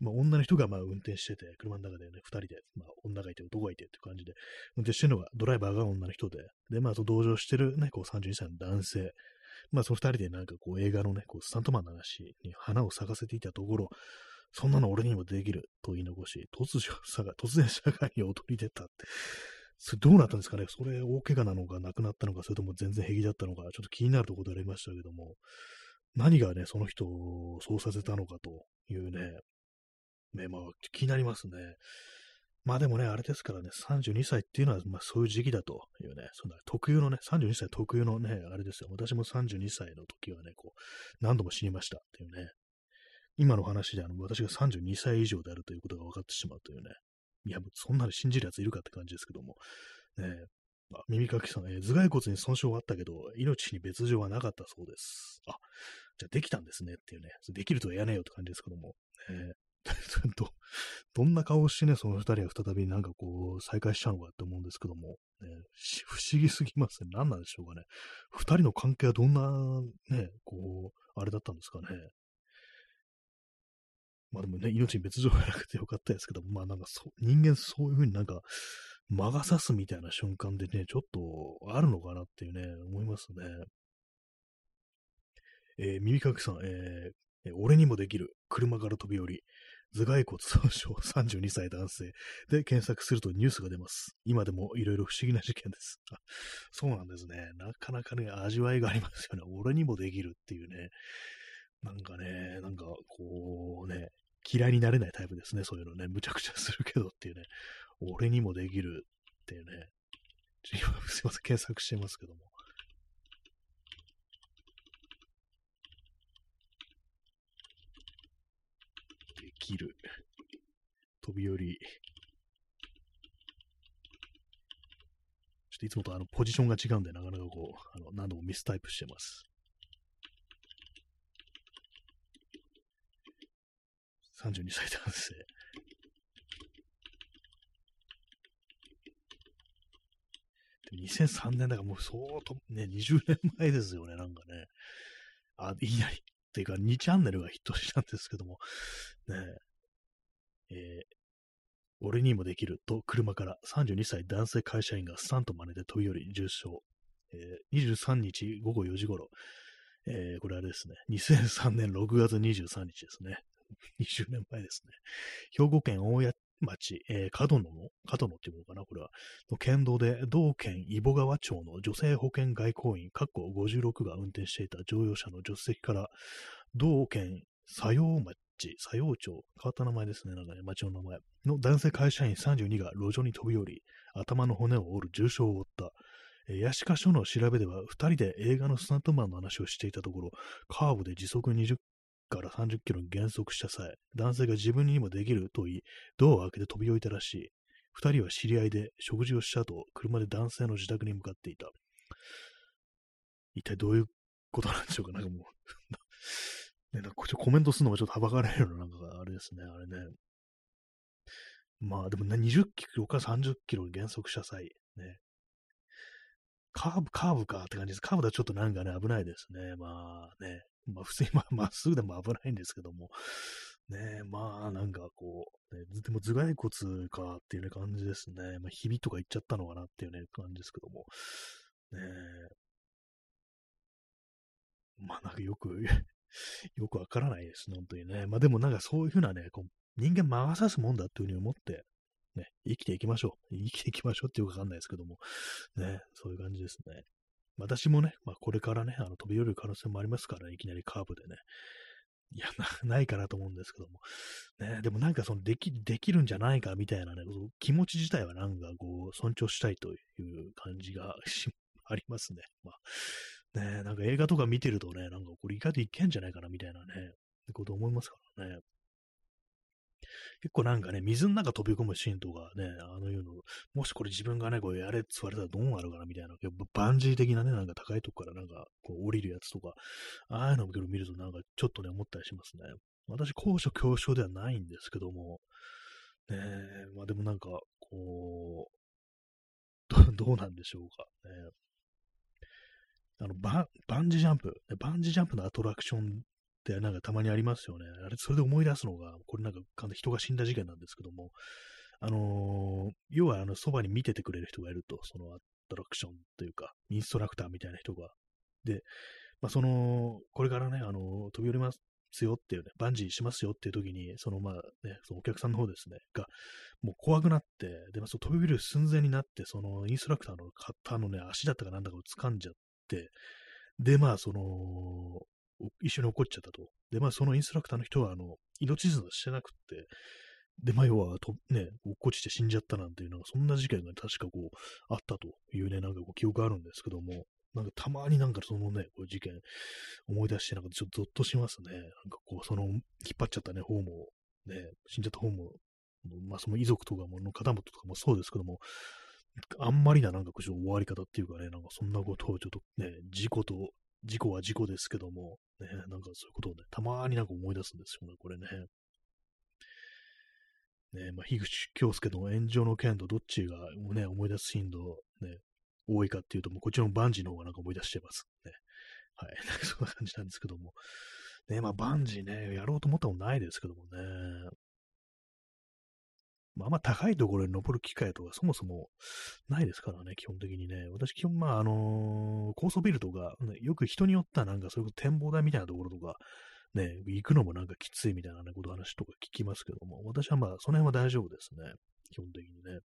まあ、女の人がまあ運転してて、車の中でね、二人で、まあ、女がいて男がいてって感じで、運転してるのが、ドライバーが女の人で、で、まあ、同乗してるね、こう32歳の男性。まあ、その二人でなんかこう映画のね、こうスタントマンの話に花を咲かせていたところ、そんなの俺にもできると言い残し、突如、突然社会に躍り出たって。それどうなったんですかね？それ大怪我なのか亡くなったのか、それとも全然平気だったのか、ちょっと気になるところでありましたけども、何がね、その人をそうさせたのかというね、ね、まあ気になりますね。まあでもね、あれですからね、32歳っていうのは、まあそういう時期だというね、そんな特有のね、32歳特有のね、あれですよ。私も32歳の時はね、こう、何度も死にましたっていうね、今の話であの、私が32歳以上であるということが分かってしまうというね。いや、そんなの信じる奴いるかって感じですけども。ねあ耳かきさん、えー、頭蓋骨に損傷はあったけど、命に別状はなかったそうです。あ、じゃあできたんですねっていうね。できるとは言わねえよって感じですけども。えー、ど、どんな顔をしてね、その二人は再びなんかこう、再会したのかって思うんですけども、ね、不思議すぎますね。何なんでしょうかね。二人の関係はどんな、ね、こう、あれだったんですかね。まあでもね、命に別状がなくてよかったですけど、まあなんかそう人間そういうふうになんか魔が差すみたいな瞬間でね、ちょっとあるのかなっていうね、思いますね。えー、耳かきさん、えー、俺にもできる車から飛び降り、頭蓋骨損傷32歳男性で検索するとニュースが出ます。今でもいろいろ不思議な事件です。そうなんですね。なかなかね、味わいがありますよね。俺にもできるっていうね。なんかね、なんかこうね、嫌いになれないタイプですね。そういうのね、むちゃくちゃするけどっていうね、俺にもできるっていうね、すいません、検索してますけども。できる。飛び降り。ちょっといつもとあのポジションが違うんで、なかなかこう、あの何度もミスタイプしてます。32歳男性。2003年だからもう相当ね、20年前ですよね、なんかね。あ、いいなりていうか2チャンネルがヒットしたんですけども、ねえー、俺にもできると車から32歳男性会社員がスタント真似で飛び降り重傷。えー、23日午後4時頃、えー、これあれですね、2003年6月23日ですね。20年前ですね。兵庫県大谷町、えー、角野の、角野っていうのかな、これは、の県道で、道県伊保川町の女性保険外交員、括弧56が運転していた乗用車の助手席から、道県佐用町、佐用町、変わった名前ですね、なんかね、町の名前、の男性会社員32が路上に飛び降り、頭の骨を折る重傷を負った。ヤシカ署の調べでは、二人で映画のスタントマンの話をしていたところ、カーブで時速20から30キロに減速した際、男性が自分にもできると言い、ドアを開けて飛び降りたらしい。二人は知り合いで食事をした後、車で男性の自宅に向かっていた。一体どういうことなんでしょうか？なんかもう ね、なんかコメントするのがちょっとはばかれるのなんかあれですね、あれね。まあでもね、20キロから30キロ減速した際、ね。カーブ、カーブかって感じです。カーブだとちょっとなんかね、危ないですね。まあね。まあ、普通にまっすぐでも危ないんですけども、ねまあ、なんかこう、ね、でも頭蓋骨かっていうね感じですね。まあ、ひびとかいっちゃったのかなっていうね感じですけども、ねまあ、なんかよくよくわからないです、本当にね。まあでもなんかそういうふうなね、こう人間魔が差すもんだっていうふうに思って、ね、生きていきましょう。生きていきましょうってよくわかんないですけども、ね、そういう感じですね。私もね、まあ、これからね、あの飛び降りる可能性もありますから、ね、いきなりカーブでね。いや、ないかなと思うんですけども。ね、でもなんかそのでき、できるんじゃないかみたいなね、気持ち自体はなんかこう、尊重したいという感じがありますね。まあ、ね、なんか映画とか見てるとね、なんかこれ意外といけんじゃないかなみたいなね、こと思いますからね。結構なんかね、水の中飛び込むシーンとかね、あのいうの、もしこれ自分がね、こうやれって言われたらどうなるかなみたいな、バンジー的なね、なんか高いとこからなんかこう降りるやつとか、ああいうのを見るとなんかちょっとね、思ったりしますね。私、高所恐怖症ではないんですけども、ねえまあでもなんか、こう、どどうなんでしょうか、ね。あのバ、バンジージャンプ、バンジージャンプのアトラクションってなんかたまにありますよね。あれ、それで思い出すのが、これなんか完全人が死んだ事件なんですけども、あのー、要はあの、そばに見ててくれる人がいると、そのアトラクションというか、インストラクターみたいな人が。で、まあ、その、これからね、あの、飛び降りますよっていうね、バンジーしますよっていう時に、そのまあね、そのお客さんの方ですね、が、もう怖くなって、で、まあ、その飛び降りる寸前になって、そのインストラクターの方のね、足だったかなんだかを掴んじゃって、で、まあ、その、一緒に怒っちゃったと。で、まあ、そのインストラクターの人は、あの、命綱してなくって、で、まあ、要はと、ね、落っこちて死んじゃったなんていう、なんかそんな事件が確かこう、あったというね、なんかこう記憶あるんですけども、なんかたまになんかそのね、こう事件思い出して、なんかちょっとゾッとしますね。なんかこう、その、引っ張っちゃったね、方も、ね、死んじゃった方も、まあその遺族とかもの方もとかもそうですけども、あんまりななんかこう終わり方っていうかね、なんかそんなことをちょっとね、事故と、事故は事故ですけども、ね、なんかそういうことをね、たまになんか思い出すんですよね、これね。ね、まあ、樋口京介の炎上の件とどっちが、ね、思い出す頻度、ね、多いかっていうと、もうこっちのバンジーの方がなんか思い出してます。ね。はい。なんかそんな感じなんですけども。ね、まあ、バンジーね、やろうと思ったことないですけどもね。まあ、あんま高いところに登る機会とかそもそもないですからね、基本的にね。私、基本、まあ、あのー、高層ビルとか、ね、よく人によってはなんか、そういう展望台みたいなところとか、ね、行くのもなんかきついみたいなね、こと話とか聞きますけども、私はまあ、その辺は大丈夫ですね。基本的にね。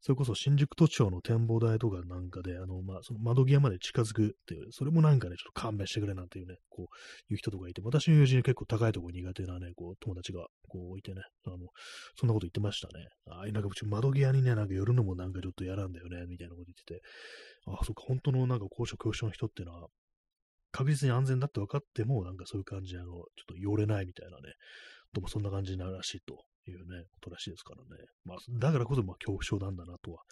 それこそ新宿都庁の展望台とかなんかで、あの、まあ、その窓際まで近づくっていう、それもなんかね、ちょっと勘弁してくれなんていうね、こう、いう人とかいて、私の友人結構高いとこ苦手なね、こう、友達が、こう、いてね、あの、そんなこと言ってましたね。ああ、なんかうち窓際にね、なんか寄るのもなんかちょっと嫌なんだよね、みたいなこと言ってて、ああ、そっか、本当のなんか高所恐怖症の人っていうのは、確実に安全だって分かっても、なんかそういう感じで、あの、ちょっと寄れないみたいなね、どうもそんな感じになるらしいと。いうね、ことらしいですからね。まあ、だからこそ、まあ、恐怖症なんだなとは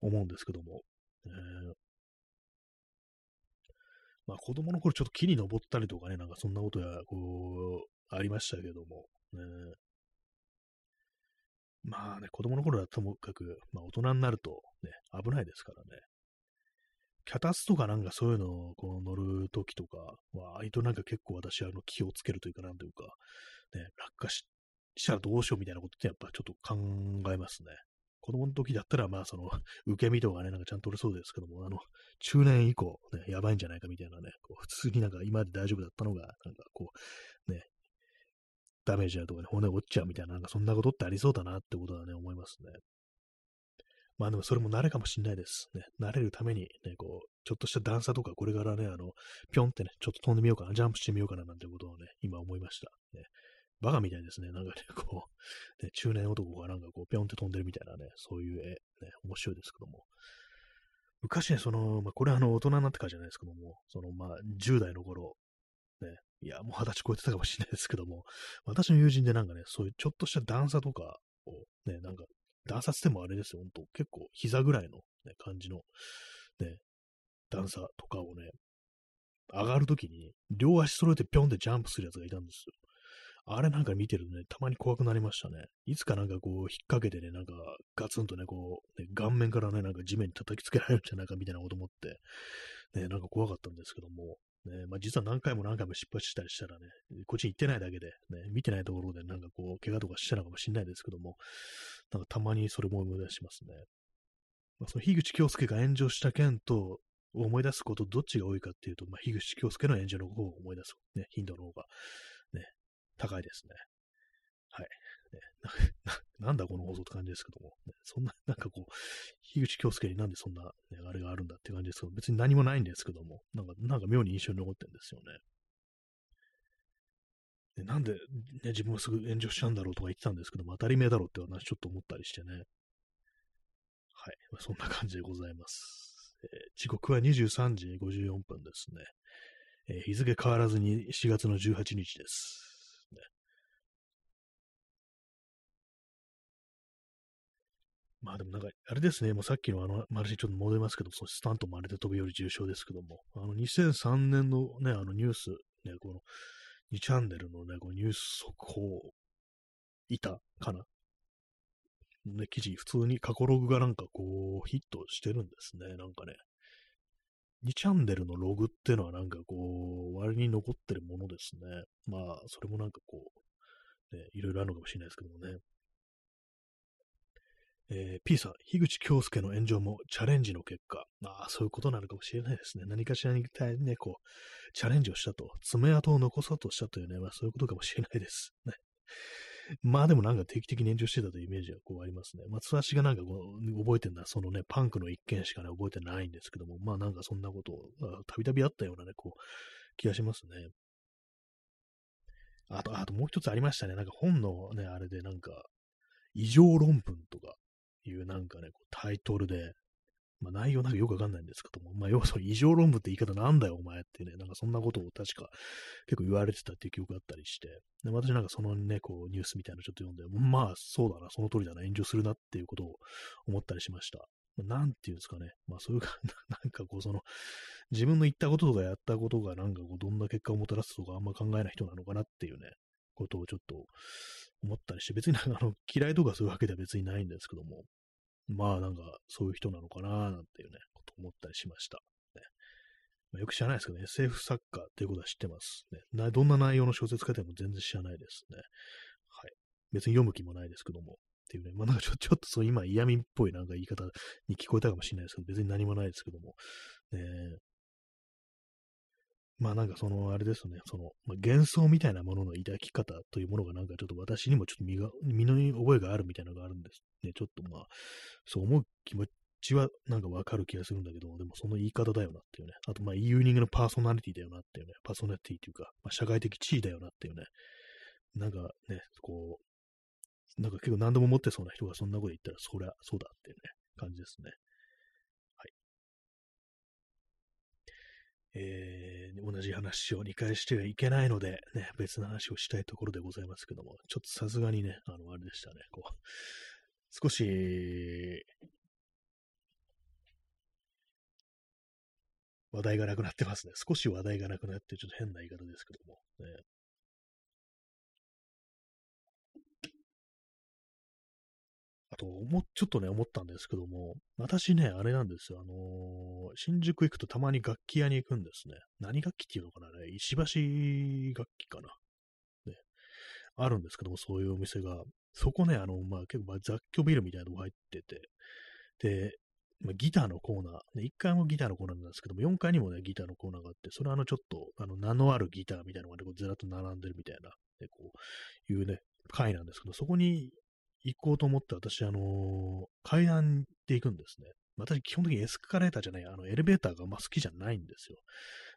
思うんですけども。えー、まあ、子供の頃ちょっと木に登ったりとかね、なんかそんなことや、こう、ありましたけども、ね、まあね、子供の頃はともかく、まあ大人になるとね、危ないですからね。脚立とかなんかそういうのをこう乗るときとかは、割となんか結構私あの気をつけるというかなんというか、ね、落下ししたらどうしようみたいなことってやっぱちょっと考えますね。子供の時だったら、まあ、その、受け身とかね、なんかちゃんと取れそうですけども、あの、中年以降、ね、やばいんじゃないかみたいなね、こう普通になんか今まで大丈夫だったのが、なんかこう、ね、ダメージあるとかね、骨折っちゃうみたいな、なんかそんなことってありそうだなってことはね、思いますね。まあでもそれも慣れかもしんないです。ね、慣れるためにね、こう、ちょっとした段差とか、これからね、あの、ぴょんってね、ちょっと飛んでみようかな、ジャンプしてみようかななんてことをね、今思いました。ね、バカみたいですね。なんかね、こう、ね、中年男がなんかこう、ぴょんって飛んでるみたいなね、そういう絵、ね、面白いですけども。昔ね、その、まあ、これはあの、大人になってからじゃないですけども、その、まあ、10代の頃、ね、いや、もう二十歳超えてたかもしれないですけども、私の友人でなんかね、そういうちょっとした段差とかを、ね、なんか、段差ってもあれですよ、ほんと、結構膝ぐらいの、ね、感じの、ね、段差とかをね、上がるときに、両足揃えてぴょんってジャンプするやつがいたんですよ。あれなんか見てるとね、たまに怖くなりましたね。いつかなんかこう、引っ掛けてね、なんかガツンとね、こう、ね、顔面からね、なんか地面に叩きつけられるんじゃないかみたいなこと思って、ね、なんか怖かったんですけども、ね、まあ実は何回も何回も失敗したりしたらね、こっちに行ってないだけで、ね、見てないところでなんかこう、怪我とかしてたのかもしれないですけども、なんかたまにそれも思い出しますね。まあ、その樋口京介が炎上した件と、思い出すことどっちが多いかっていうと、まあ、樋口京介の炎上の方を思い出す、ね、頻度の方が、高いですね。はい。ね、な なんだこの放送って感じですけども、そんな、なんかこう、樋口京介になんでそんな、ね、あれがあるんだって感じですけど、別に何もないんですけども、なんか、なんか妙に印象に残ってるんですよね。でなんで、ね、自分はすぐ炎上しちゃうんだろうとか言ってたんですけども、当たり前だろうって話ちょっと思ったりしてね。はい。そんな感じでございます。えー、時刻は23時54分ですね。えー、日付変わらずに4月の18日です。まあでもなんか、あれですね、もうさっきのあの話ちょっと戻りますけど、そのスタントもあれで飛び降り重症ですけども、あの2003年のね、あのニュース、ね、この2チャンネルのね、このニュース速報、いたかなね、記事、普通に過去ログがなんかこう、ヒットしてるんですね。なんかね。2チャンネルのログっていうのはなんかこう、割に残ってるものですね。まあ、それもなんかこう、ね、いろいろあるのかもしれないですけどもね。えー、P さん、樋口京介の炎上もチャレンジの結果。ああ、そういうことなのかもしれないですね。何かしらに対ね、こう、チャレンジをしたと、爪痕を残そうとしたというね、まあそういうことかもしれないです。ね。まあでもなんか定期的に炎上してたというイメージはこうありますね。まあ私がなんかこう覚えてるのはそのね、パンクの一件しかね、覚えてないんですけども、まあなんかそんなことをたびたびあったようなね、こう、気がしますね。あと、あともう一つありましたね。なんか本のね、あれでなんか、異常論文とかいうなんかね、こうタイトルで、まあ、内容なんかよくわかんないんですけども、まあ、要はその異常論文って言い方なんだよ、お前ってね、なんかそんなことを確か結構言われてたっていう記憶があったりして、で私なんかそのね、こうニュースみたいなのちょっと読んで、まあそうだな、その通りだな、炎上するなっていうことを思ったりしました。まあ、なんていうんですかね、まあそういうか、な んかこうその、自分の言ったこととかやったことがなんかこうどんな結果をもたらすとかあんま考えない人なのかなっていうね、ことをちょっと思ったりして、別にあの嫌いとかそういうわけでは別にないんですけども、まあなんかそういう人なのかななんていうね、こと思ったりしました。ねまあ、よく知らないですけどね、SF 作家っていうことは知ってます、ね。どんな内容の小説書いても全然知らないですね。はい。別に読む気もないですけども。っていうね、まあなんかちょちょっとそう今嫌味っぽいなんか言い方に聞こえたかもしれないですけど、別に何もないですけども。ね、まあなんかその、あれですね、その、まあ、幻想みたいなものの抱き方というものがなんかちょっと私にもちょっと身が、身の覚えがあるみたいなのがあるんですね。ちょっとまあ、そう思う気持ちはなんかわかる気がするんだけど、でもその言い方だよなっていうね。あとまあ、イーニングのパーソナリティだよなっていうね。パーソナリティというか、まあ、社会的地位だよなっていうね。なんかね、こう、なんか結構何でも思ってそうな人がそんなこと言ったら、そりゃそうだっていうね、感じですね。えー、同じ話を理解してはいけないので、ね、別の話をしたいところでございますけども、ちょっとさすがにね、あの、あれでしたね、こう、少し、話題がなくなってますね。少し話題がなくなって、ちょっと変な言い方ですけども、ね、と、もちょっとね、思ったんですけども、私ね、あれなんですよ、あのー、新宿行くとたまに楽器屋に行くんですね。何楽器っていうのかなね、石橋楽器かな。ね、あるんですけども、そういうお店が。そこね、あの、まあ、結構、雑居ビルみたいなとこ入ってて、で、まあ、ギターのコーナー、ね、1階もギターのコーナーなんですけども、4階にもね、ギターのコーナーがあって、それはあの、ちょっと、あの、名のあるギターみたいなのがね、こうずらっと並んでるみたいな、ね、こういうね、階なんですけど、そこに行こうと思って私、あの、階段で行くんですね。私、基本的にエスカレーターじゃない、あの、エレベーターがま好きじゃないんですよ。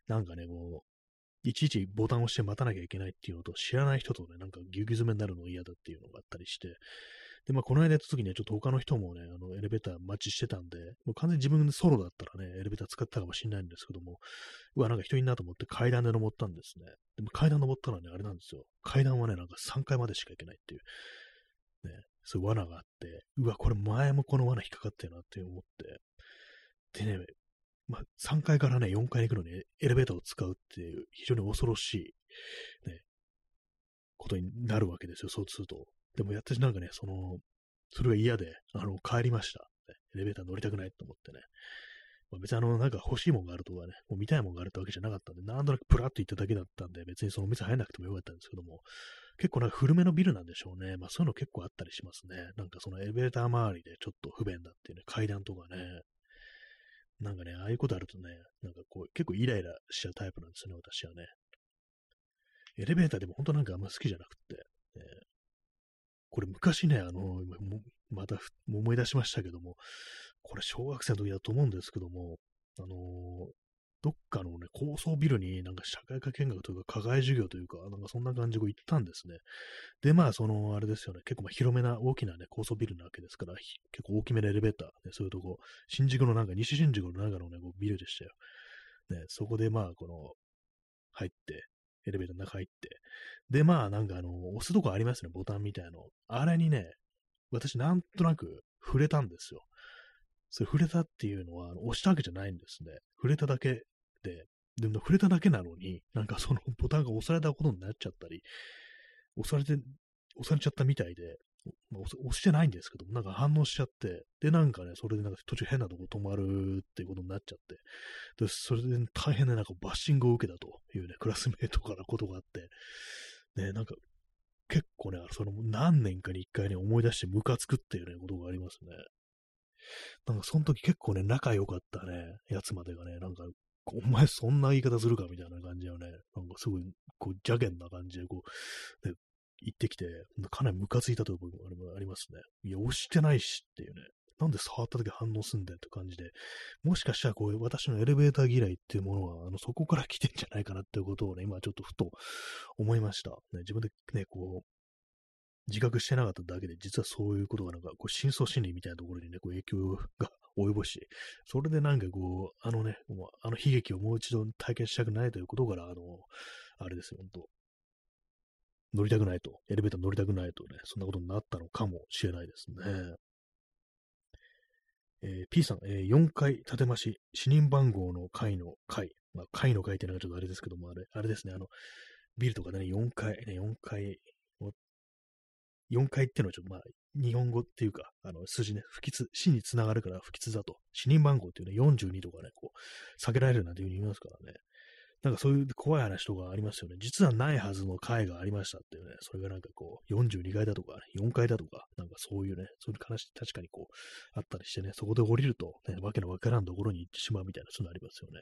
なんかね、こう、いちいちボタンを押して待たなきゃいけないっていうのと、知らない人とね、なんかギュギュ詰めになるの嫌だっていうのがあったりして、で、まあ、この間やった時にはちょっと他の人もね、あの、エレベーター待ちしてたんで、もう完全に自分でソロだったらね、エレベーター使ったかもしれないんですけども、うわ、なんか人いんなと思って階段で登ったんですね。でも階段登ったらね、あれなんですよ。階段はね、なんか3階までしか行けないっていう。ね、そう罠があって、うわ、これ前もこの罠引っかかったよなって思って、でね、まあ、3階からね、4階に行くのにエレベーターを使うっていう非常に恐ろしい、ね、ことになるわけですよ、そうすると。でも、やってなんかね、その、それが嫌で、あの、帰りました。エレベーター乗りたくないと思ってね。別にあの、なんか欲しいもんがあるとかね、もう見たいもんがあるってわけじゃなかったんで、なんとなくプラッと行っただけだったんで、別にそのお店入んなくてもよかったんですけども、結構なんか古めのビルなんでしょうね。まあそういうの結構あったりしますね。なんかそのエレベーター周りでちょっと不便だっていうね、階段とかね。なんかね、ああいうことあるとね、なんかこう、結構イライラしちゃうタイプなんですよね、私はね。エレベーターでも本当なんかあんま好きじゃなくって、ね、これ昔ね、あの、また思い出しましたけども、これ小学生の時だと思うんですけども、あのどっかのね、高層ビルになんか社会科見学というか課外授業というか、なんかそんな感じで行ったんですね。で、まあ、その、あれですよね、結構まあ広めな大きなね、高層ビルなわけですから、結構大きめのエレベーター、ね、そういうとこ、新宿のなんか西新宿の中のね、こうビルでしたよ。ね、そこでまあ、この、入って、エレベーターの中入って、で、まあ、なんかあの、押すとこありますね、ボタンみたいの。あれにね、私なんとなく触れたんですよ。それ触れたっていうのは、押したわけじゃないんですね。触れただけで、でも触れただけなのに、なんかその ボタンが押されたことになっちゃったり、押されて、押されちゃったみたいで、まあ、押してないんですけども、なんか反応しちゃって、で、なんかね、それでなんか途中変なとこ止まるっていうことになっちゃって、で、それで大変ななんかバッシングを受けたというね、クラスメートからことがあって、ね、なんか結構ね、その何年かに一回ね、思い出してムカつくっていうね、ことがありますね。なんかその時結構ね、仲良かったね、やつまでがね、なんか、お前そんな言い方するかみたいな感じのね、なんかすごい、こう、邪険な感じで、こう、ね、言ってきて、かなりムカついたという部分がありますね。いや、押してないしっていうね。なんで触った時反応すんだよって感じで、もしかしたらこういう私のエレベーター嫌いっていうものは、あの、そこから来てんじゃないかなっていうことをね、今ちょっとふと思いました。ね、自分でね、こう、自覚してなかっただけで、実はそういうことがなんか、こう、深層心理みたいなところにね、こう、影響が及ぼし、それでなんかこう、あのね、あの悲劇をもう一度体験したくないということから、あの、あれですよ、本当乗りたくないと、エレベーター乗りたくないとね、そんなことになったのかもしれないですね。えー、P さん、えー、4階建て増し、死人番号の階の階。まあ、階の階っていうのがちょっとあれですけども、あれ、あれですね、あの、ビルとかね、4階、ね、4階4階っていうのはちょっとまあ、日本語っていうか、あの、数字ね、不吉、死につながるから不吉だと。死人番号っていうね、42とかね、こう、避けられるなんていうふうに言いますからね。なんかそういう怖い話とかありますよね。実はないはずの階がありましたっていうね。それがなんかこう、42階だとか、4階だとか、なんかそういうね、そういう話確かにこう、あったりしてね、そこで降りると、ね、わけのわからんところに行ってしまうみたいな、そういうのありますよね。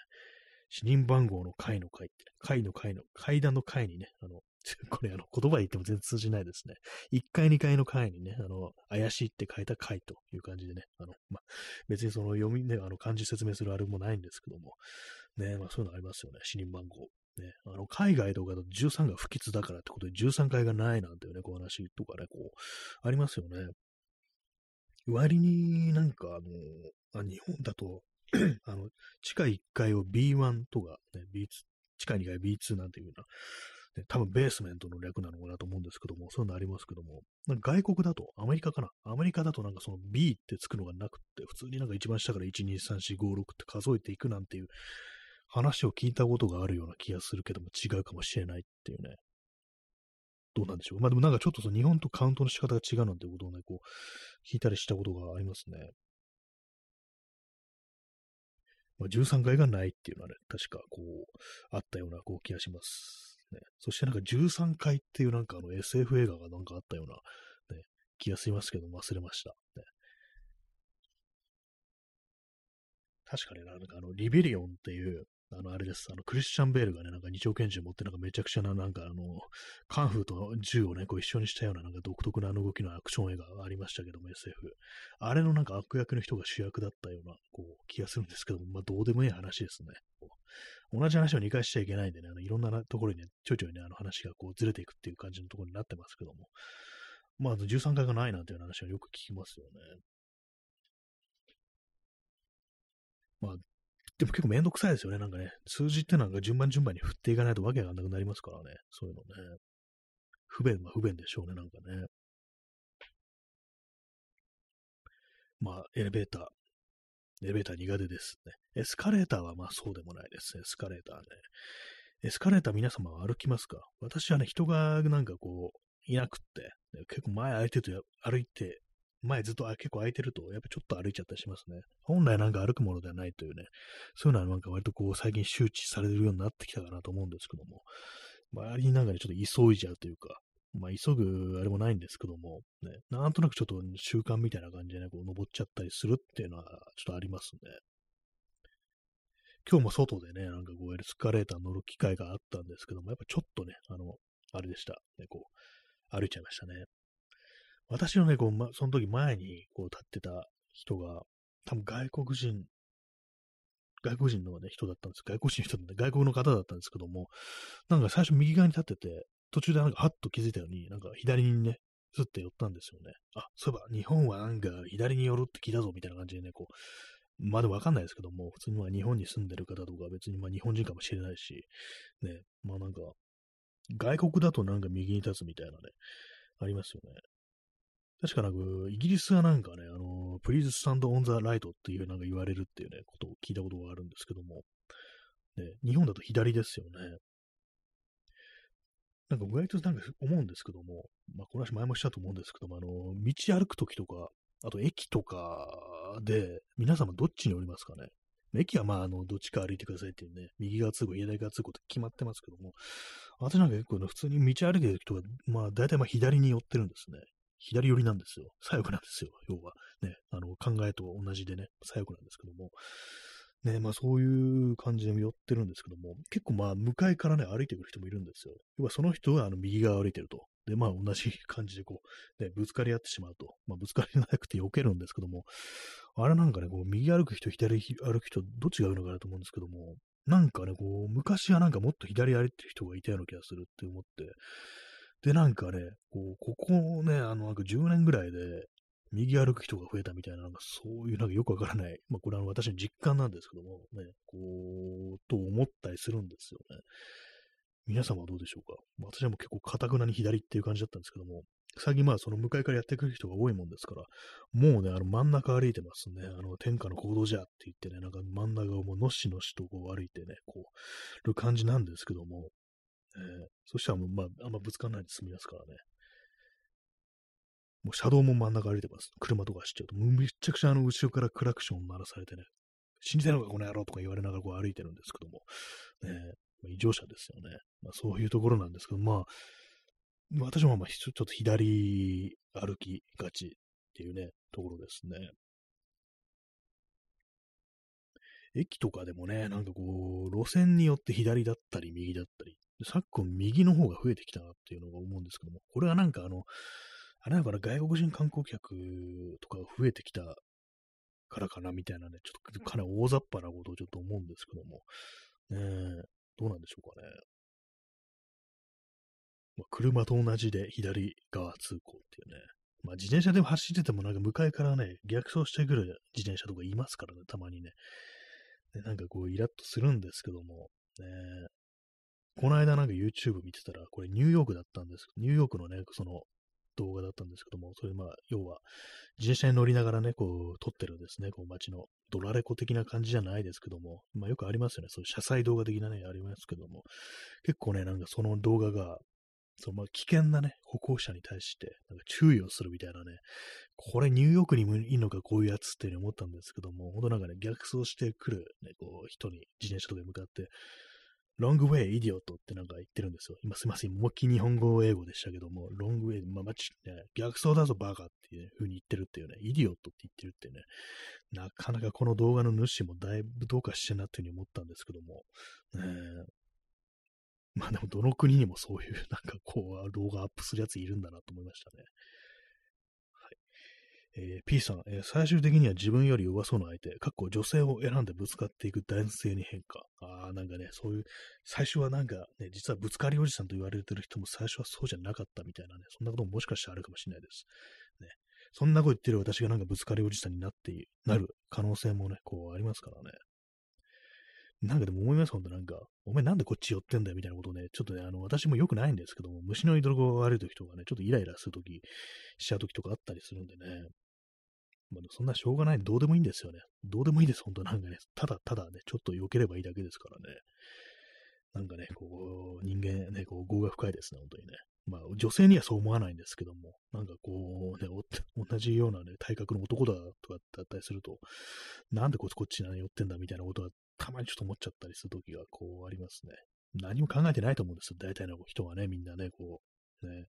死人番号の階の階って、ね、階の階の、階段の階にね、あの、これあの言葉で言っても全然通じないですね。1階2階の階にね、あの、怪しいって書いた階という感じでね、あの、まあ、別にその読みね、あの漢字説明するあれもないんですけども、ね、まあそういうのありますよね、死人番号。ね、あの、海外とかだと13が不吉だからってことで13階がないなんていうね、こう話とかね、こう、ありますよね。割になんかあの、あ日本だとあの、地下1階を B1 とか、ね、B2、地下2階 B2 なんていうような、ね、多分ベースメントの略なのかなと思うんですけども、そういうのありますけども、なんか外国だと、アメリカかなアメリカだとなんかその B ってつくのがなくって、普通になんか一番下から1、2、3、4、5、6って数えていくなんていう話を聞いたことがあるような気がするけども、違うかもしれないっていうね。どうなんでしょう。まあでもなんかちょっとその日本とカウントの仕方が違うなんてことをね、こう、聞いたりしたことがありますね。まあ、13階がないっていうのはね、確かこう、あったようなこう気がします。ね。そしてなんか13回っていうなんかあの SF 映画がなんかあったような、ね、気がしますけど忘れました。ね、確かになんかあの、リベリオンっていう、あの、あれです。あの、クリスチャン・ベールがね、なんか二丁拳銃持って、なんかめちゃくちゃな、なんかあの、カンフーと銃をね、こう一緒にしたような、なんか独特なあの動きのアクション映画がありましたけども、SF。あれのなんか悪役の人が主役だったような、こう、気がするんですけども、まあ、どうでもいい話ですね。同じ話を2回しちゃいけないんでね、あのいろんなところにね、ちょいちょいね、あの話がこうずれていくっていう感じのところになってますけども、まあ、13回がないなんていう話はよく聞きますよね。まあ、でも結構めんどくさいですよね。なんかね、数字ってなんか順番順番に振っていかないとわけがなくなりますからね。そういうのね。不便は不便でしょうね、なんかね。まあ、エレベーター。エレベーター苦手ですね。エスカレーターはまあそうでもないですね。エスカレーターね。エスカレーター皆様は歩きますか？私はね、人がなんかこう、いなくって、結構前空いてると歩いて、前ずっと結構空いてると、やっぱちょっと歩いちゃったりしますね。本来なんか歩くものではないというね、そういうのはなんか割とこう最近周知されるようになってきたかなと思うんですけども、周りになんかね、ちょっと急いじゃうというか、まあ、急ぐあれもないんですけども、ね、なんとなくちょっと習慣みたいな感じでね、こう登っちゃったりするっていうのはちょっとありますね。今日も外でね、なんかこうエスカレーター乗る機会があったんですけども、やっぱちょっとね、あの、あれでした。ね、こう、歩いちゃいましたね。私のね、こう、ま、その時前にこう立ってた人が、多分外国人、外国人の、ね、人だったんです。外国人の人だ外国の方だったんですけども、なんか最初右側に立ってて、途中でなんかハッと気づいたように、なんか左にね、ずって寄ったんですよね。あ、そういえば日本はなんか左に寄るって聞いたぞみたいな感じでね、こう、まあでもわかんないですけども、普通にまあ日本に住んでる方とか別にまあ日本人かもしれないし、ね、まあなんか、外国だとなんか右に立つみたいなね、ありますよね。確かなんか、イギリスはなんかね、あの、Please stand on the right っていうなんか言われるっていうね、ことを聞いたことがあるんですけども、ね、日本だと左ですよね。なんか割となんか思うんですけども、まあ、この話前もしたと思うんですけども、あの、道歩くときとか、あと駅とかで、皆様どっちにおりますかね駅はまあ、あの、どっちか歩いてくださいっていうね、右側通行、左側通行って決まってますけども、私なんか結構ね、普通に道歩いてる人が、まあ、大体まあ左に寄ってるんですね。左寄りなんですよ。左翼なんですよ。要は。ね、あの、考えと同じでね、左翼なんですけども。ね、まあそういう感じで寄ってるんですけども、結構まあ向かいからね、歩いてくる人もいるんですよ。要はその人があの右側歩いてると。で、まあ同じ感じでこう、ね、ぶつかり合ってしまうと。まあぶつかりなくて避けるんですけども、あれなんかね、こう右歩く人、左歩く人、どっちがいいのかなと思うんですけども、なんかね、こう、昔はなんかもっと左歩いてる人がいたような気がするって思って、で、なんかね、こう、ここね、あの、なんか10年ぐらいで、右歩く人が増えたみたいな、なんかそういうなんかよくわからない、まあこれは私の実感なんですけども、ね、こう、と思ったりするんですよね。皆様はどうでしょうか私はもう結構かたくなに左っていう感じだったんですけども、最近まあその向かいからやってくる人が多いもんですから、もうね、あの真ん中歩いてますね。あの天下の行動じゃって言ってね、なんか真ん中をもうのしのしとこう歩いてね、こう、る感じなんですけども、えー、そしたらもうまああんまぶつかんないで済みますからね。もう車道も真ん中歩いてます。車とか走っちゃうと、もうめっちゃくちゃあの後ろからクラクション鳴らされてね、死んでたのかこの野郎とか言われながらこう歩いてるんですけども、ね、まあ、異常者ですよね。まあそういうところなんですけど、まあ、私もまあちょっと左歩きがちっていうね、ところですね。駅とかでもね、なんかこう、路線によって左だったり右だったり、昨今右の方が増えてきたなっていうのが思うんですけども、これはなんかあの、あれだから外国人観光客とか増えてきたからかなみたいなね、ちょっとかなり大雑把なことをちょっと思うんですけども、ねどうなんでしょうかね。まあ、車と同じで左側通行っていうね。まあ、自転車でも走っててもなんか向かいからね、逆走してくる自転車とかいますからね、たまにね。でなんかこう、イラッとするんですけども、ね、この間なんか YouTube 見てたら、これニューヨークだったんです。ニューヨークのね、その動画だったんですけども、それまあ、要は、自転車に乗りながらね、こう、撮ってるんですね、こう、街のドラレコ的な感じじゃないですけども、まあ、よくありますよね、そういう車載動画的なね、ありますけども、結構ね、なんかその動画が、そのまあ危険なね、歩行者に対して、なんか注意をするみたいなね、これニューヨークにもいいのか、こういうやつっていうふうに思ったんですけども、ほんとなんかね、逆走してくる、ね、こう、人に自転車とかに向かって、ロングウェイ、イディオットってなんか言ってるんですよ。今すいません、思いっき日本語英語でしたけども、ロングウェイ、まあ、まち、ね、逆走だぞ、バカっていう風に言ってるっていうね、イディオットって言ってるってね、なかなかこの動画の主もだいぶどうかしてなっていう風に思ったんですけども、ね、まあでもどの国にもそういうなんかこう動画アップするやついるんだなと思いましたね。えー、P さん、えー、最終的には自分より弱そうな相手、かっこ女性を選んでぶつかっていく男性に変化。ああ、なんかね、そういう、最初はなんかね、実はぶつかりおじさんと言われてる人も最初はそうじゃなかったみたいなね、そんなことももしかしたらあるかもしれないです。ね。そんなこと言ってる私がなんかぶつかりおじさんになって、なる可能性もね、こうありますからね。なんかでも思います、ほんとなんか、お前なんでこっち寄ってんだよみたいなことね、ちょっとね、あの、私も良くないんですけども、虫の居所が悪い時とかね、ちょっとイライラする時、しちゃう時とかあったりするんでね、まあ、そんなしょうがない、どうでもいいんですよね。どうでもいいです、本当なんかね。ただただね、ちょっと避ければいいだけですからね。なんかね、こう、人間ね、こう、業が深いですね、本当にね。まあ、女性にはそう思わないんですけども、なんかこう、ね、同じようなね、体格の男だとかだったりすると、なんでこいつこっちに寄ってんだみたいなことは、たまにちょっと思っちゃったりするときが、こう、ありますね。何も考えてないと思うんですよ、大体の人はね、みんなね、こう、ね、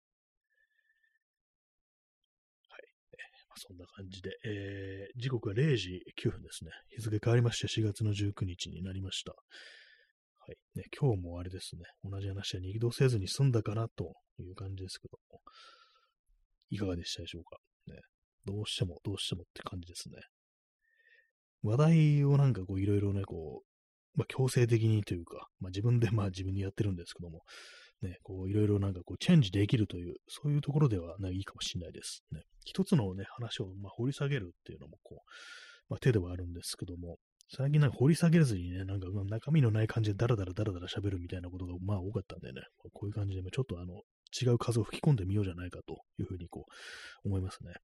そんな感じで、えー、時刻は0時9分ですね。日付変わりまして4月の19日になりました。はい。ね、今日もあれですね、同じ話は二度せずに済んだかなという感じですけど、いかがでしたでしょうか？ね、どうしても、どうしてもって感じですね。話題をなんかこういろいろね、こう、まあ強制的にというか、まあ自分でまあ自分にやってるんですけども、ね、こういろいろなんかこうチェンジできるという、そういうところでは、ね、いいかもしれないです。ね、一つのね、話をまあ掘り下げるっていうのもこう、まあ、手ではあるんですけども、最近なんか掘り下げずにね、なんか中身のない感じでダラダラダラダラ喋るみたいなことがまあ多かったんでね、こういう感じでちょっとあの、違う数を吹き込んでみようじゃないかというふうにこう、思いますね。は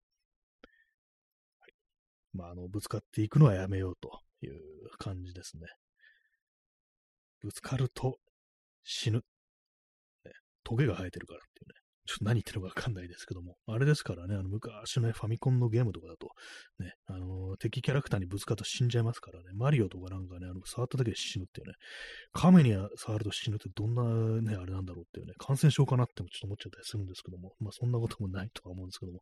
い。まあ、あの、ぶつかっていくのはやめようという感じですね。ぶつかると死ぬトゲが生えてるからっていうね。ちょっと何言ってるのかわかんないですけども、あれですからね、あの昔の、ね、ファミコンのゲームとかだと、ね、あの、敵キャラクターにぶつかると死んじゃいますからね、マリオとかなんかね、あの触っただけで死ぬっていうね、亀に触ると死ぬってどんなね、あれなんだろうっていうね、感染症かなってもちょっと思っちゃったりするんですけども、まあそんなこともないとは思うんですけども、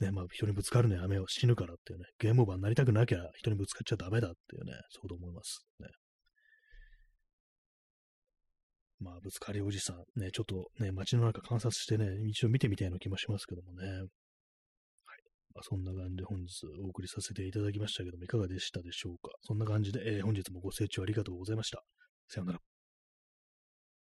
ね、まあ人にぶつかるのやめよう、死ぬからっていうね、ゲームオーバーになりたくなきゃ人にぶつかっちゃダメだっていうね、そうと思います。ね。まあ、ぶつかりおじさん、ね、ちょっとね、街の中観察してね、一応見てみたいな気もしますけどもね。はい。まあ、そんな感じで本日お送りさせていただきましたけども、いかがでしたでしょうか？そんな感じで、えー、本日もご清聴ありがとうございました。さようなら。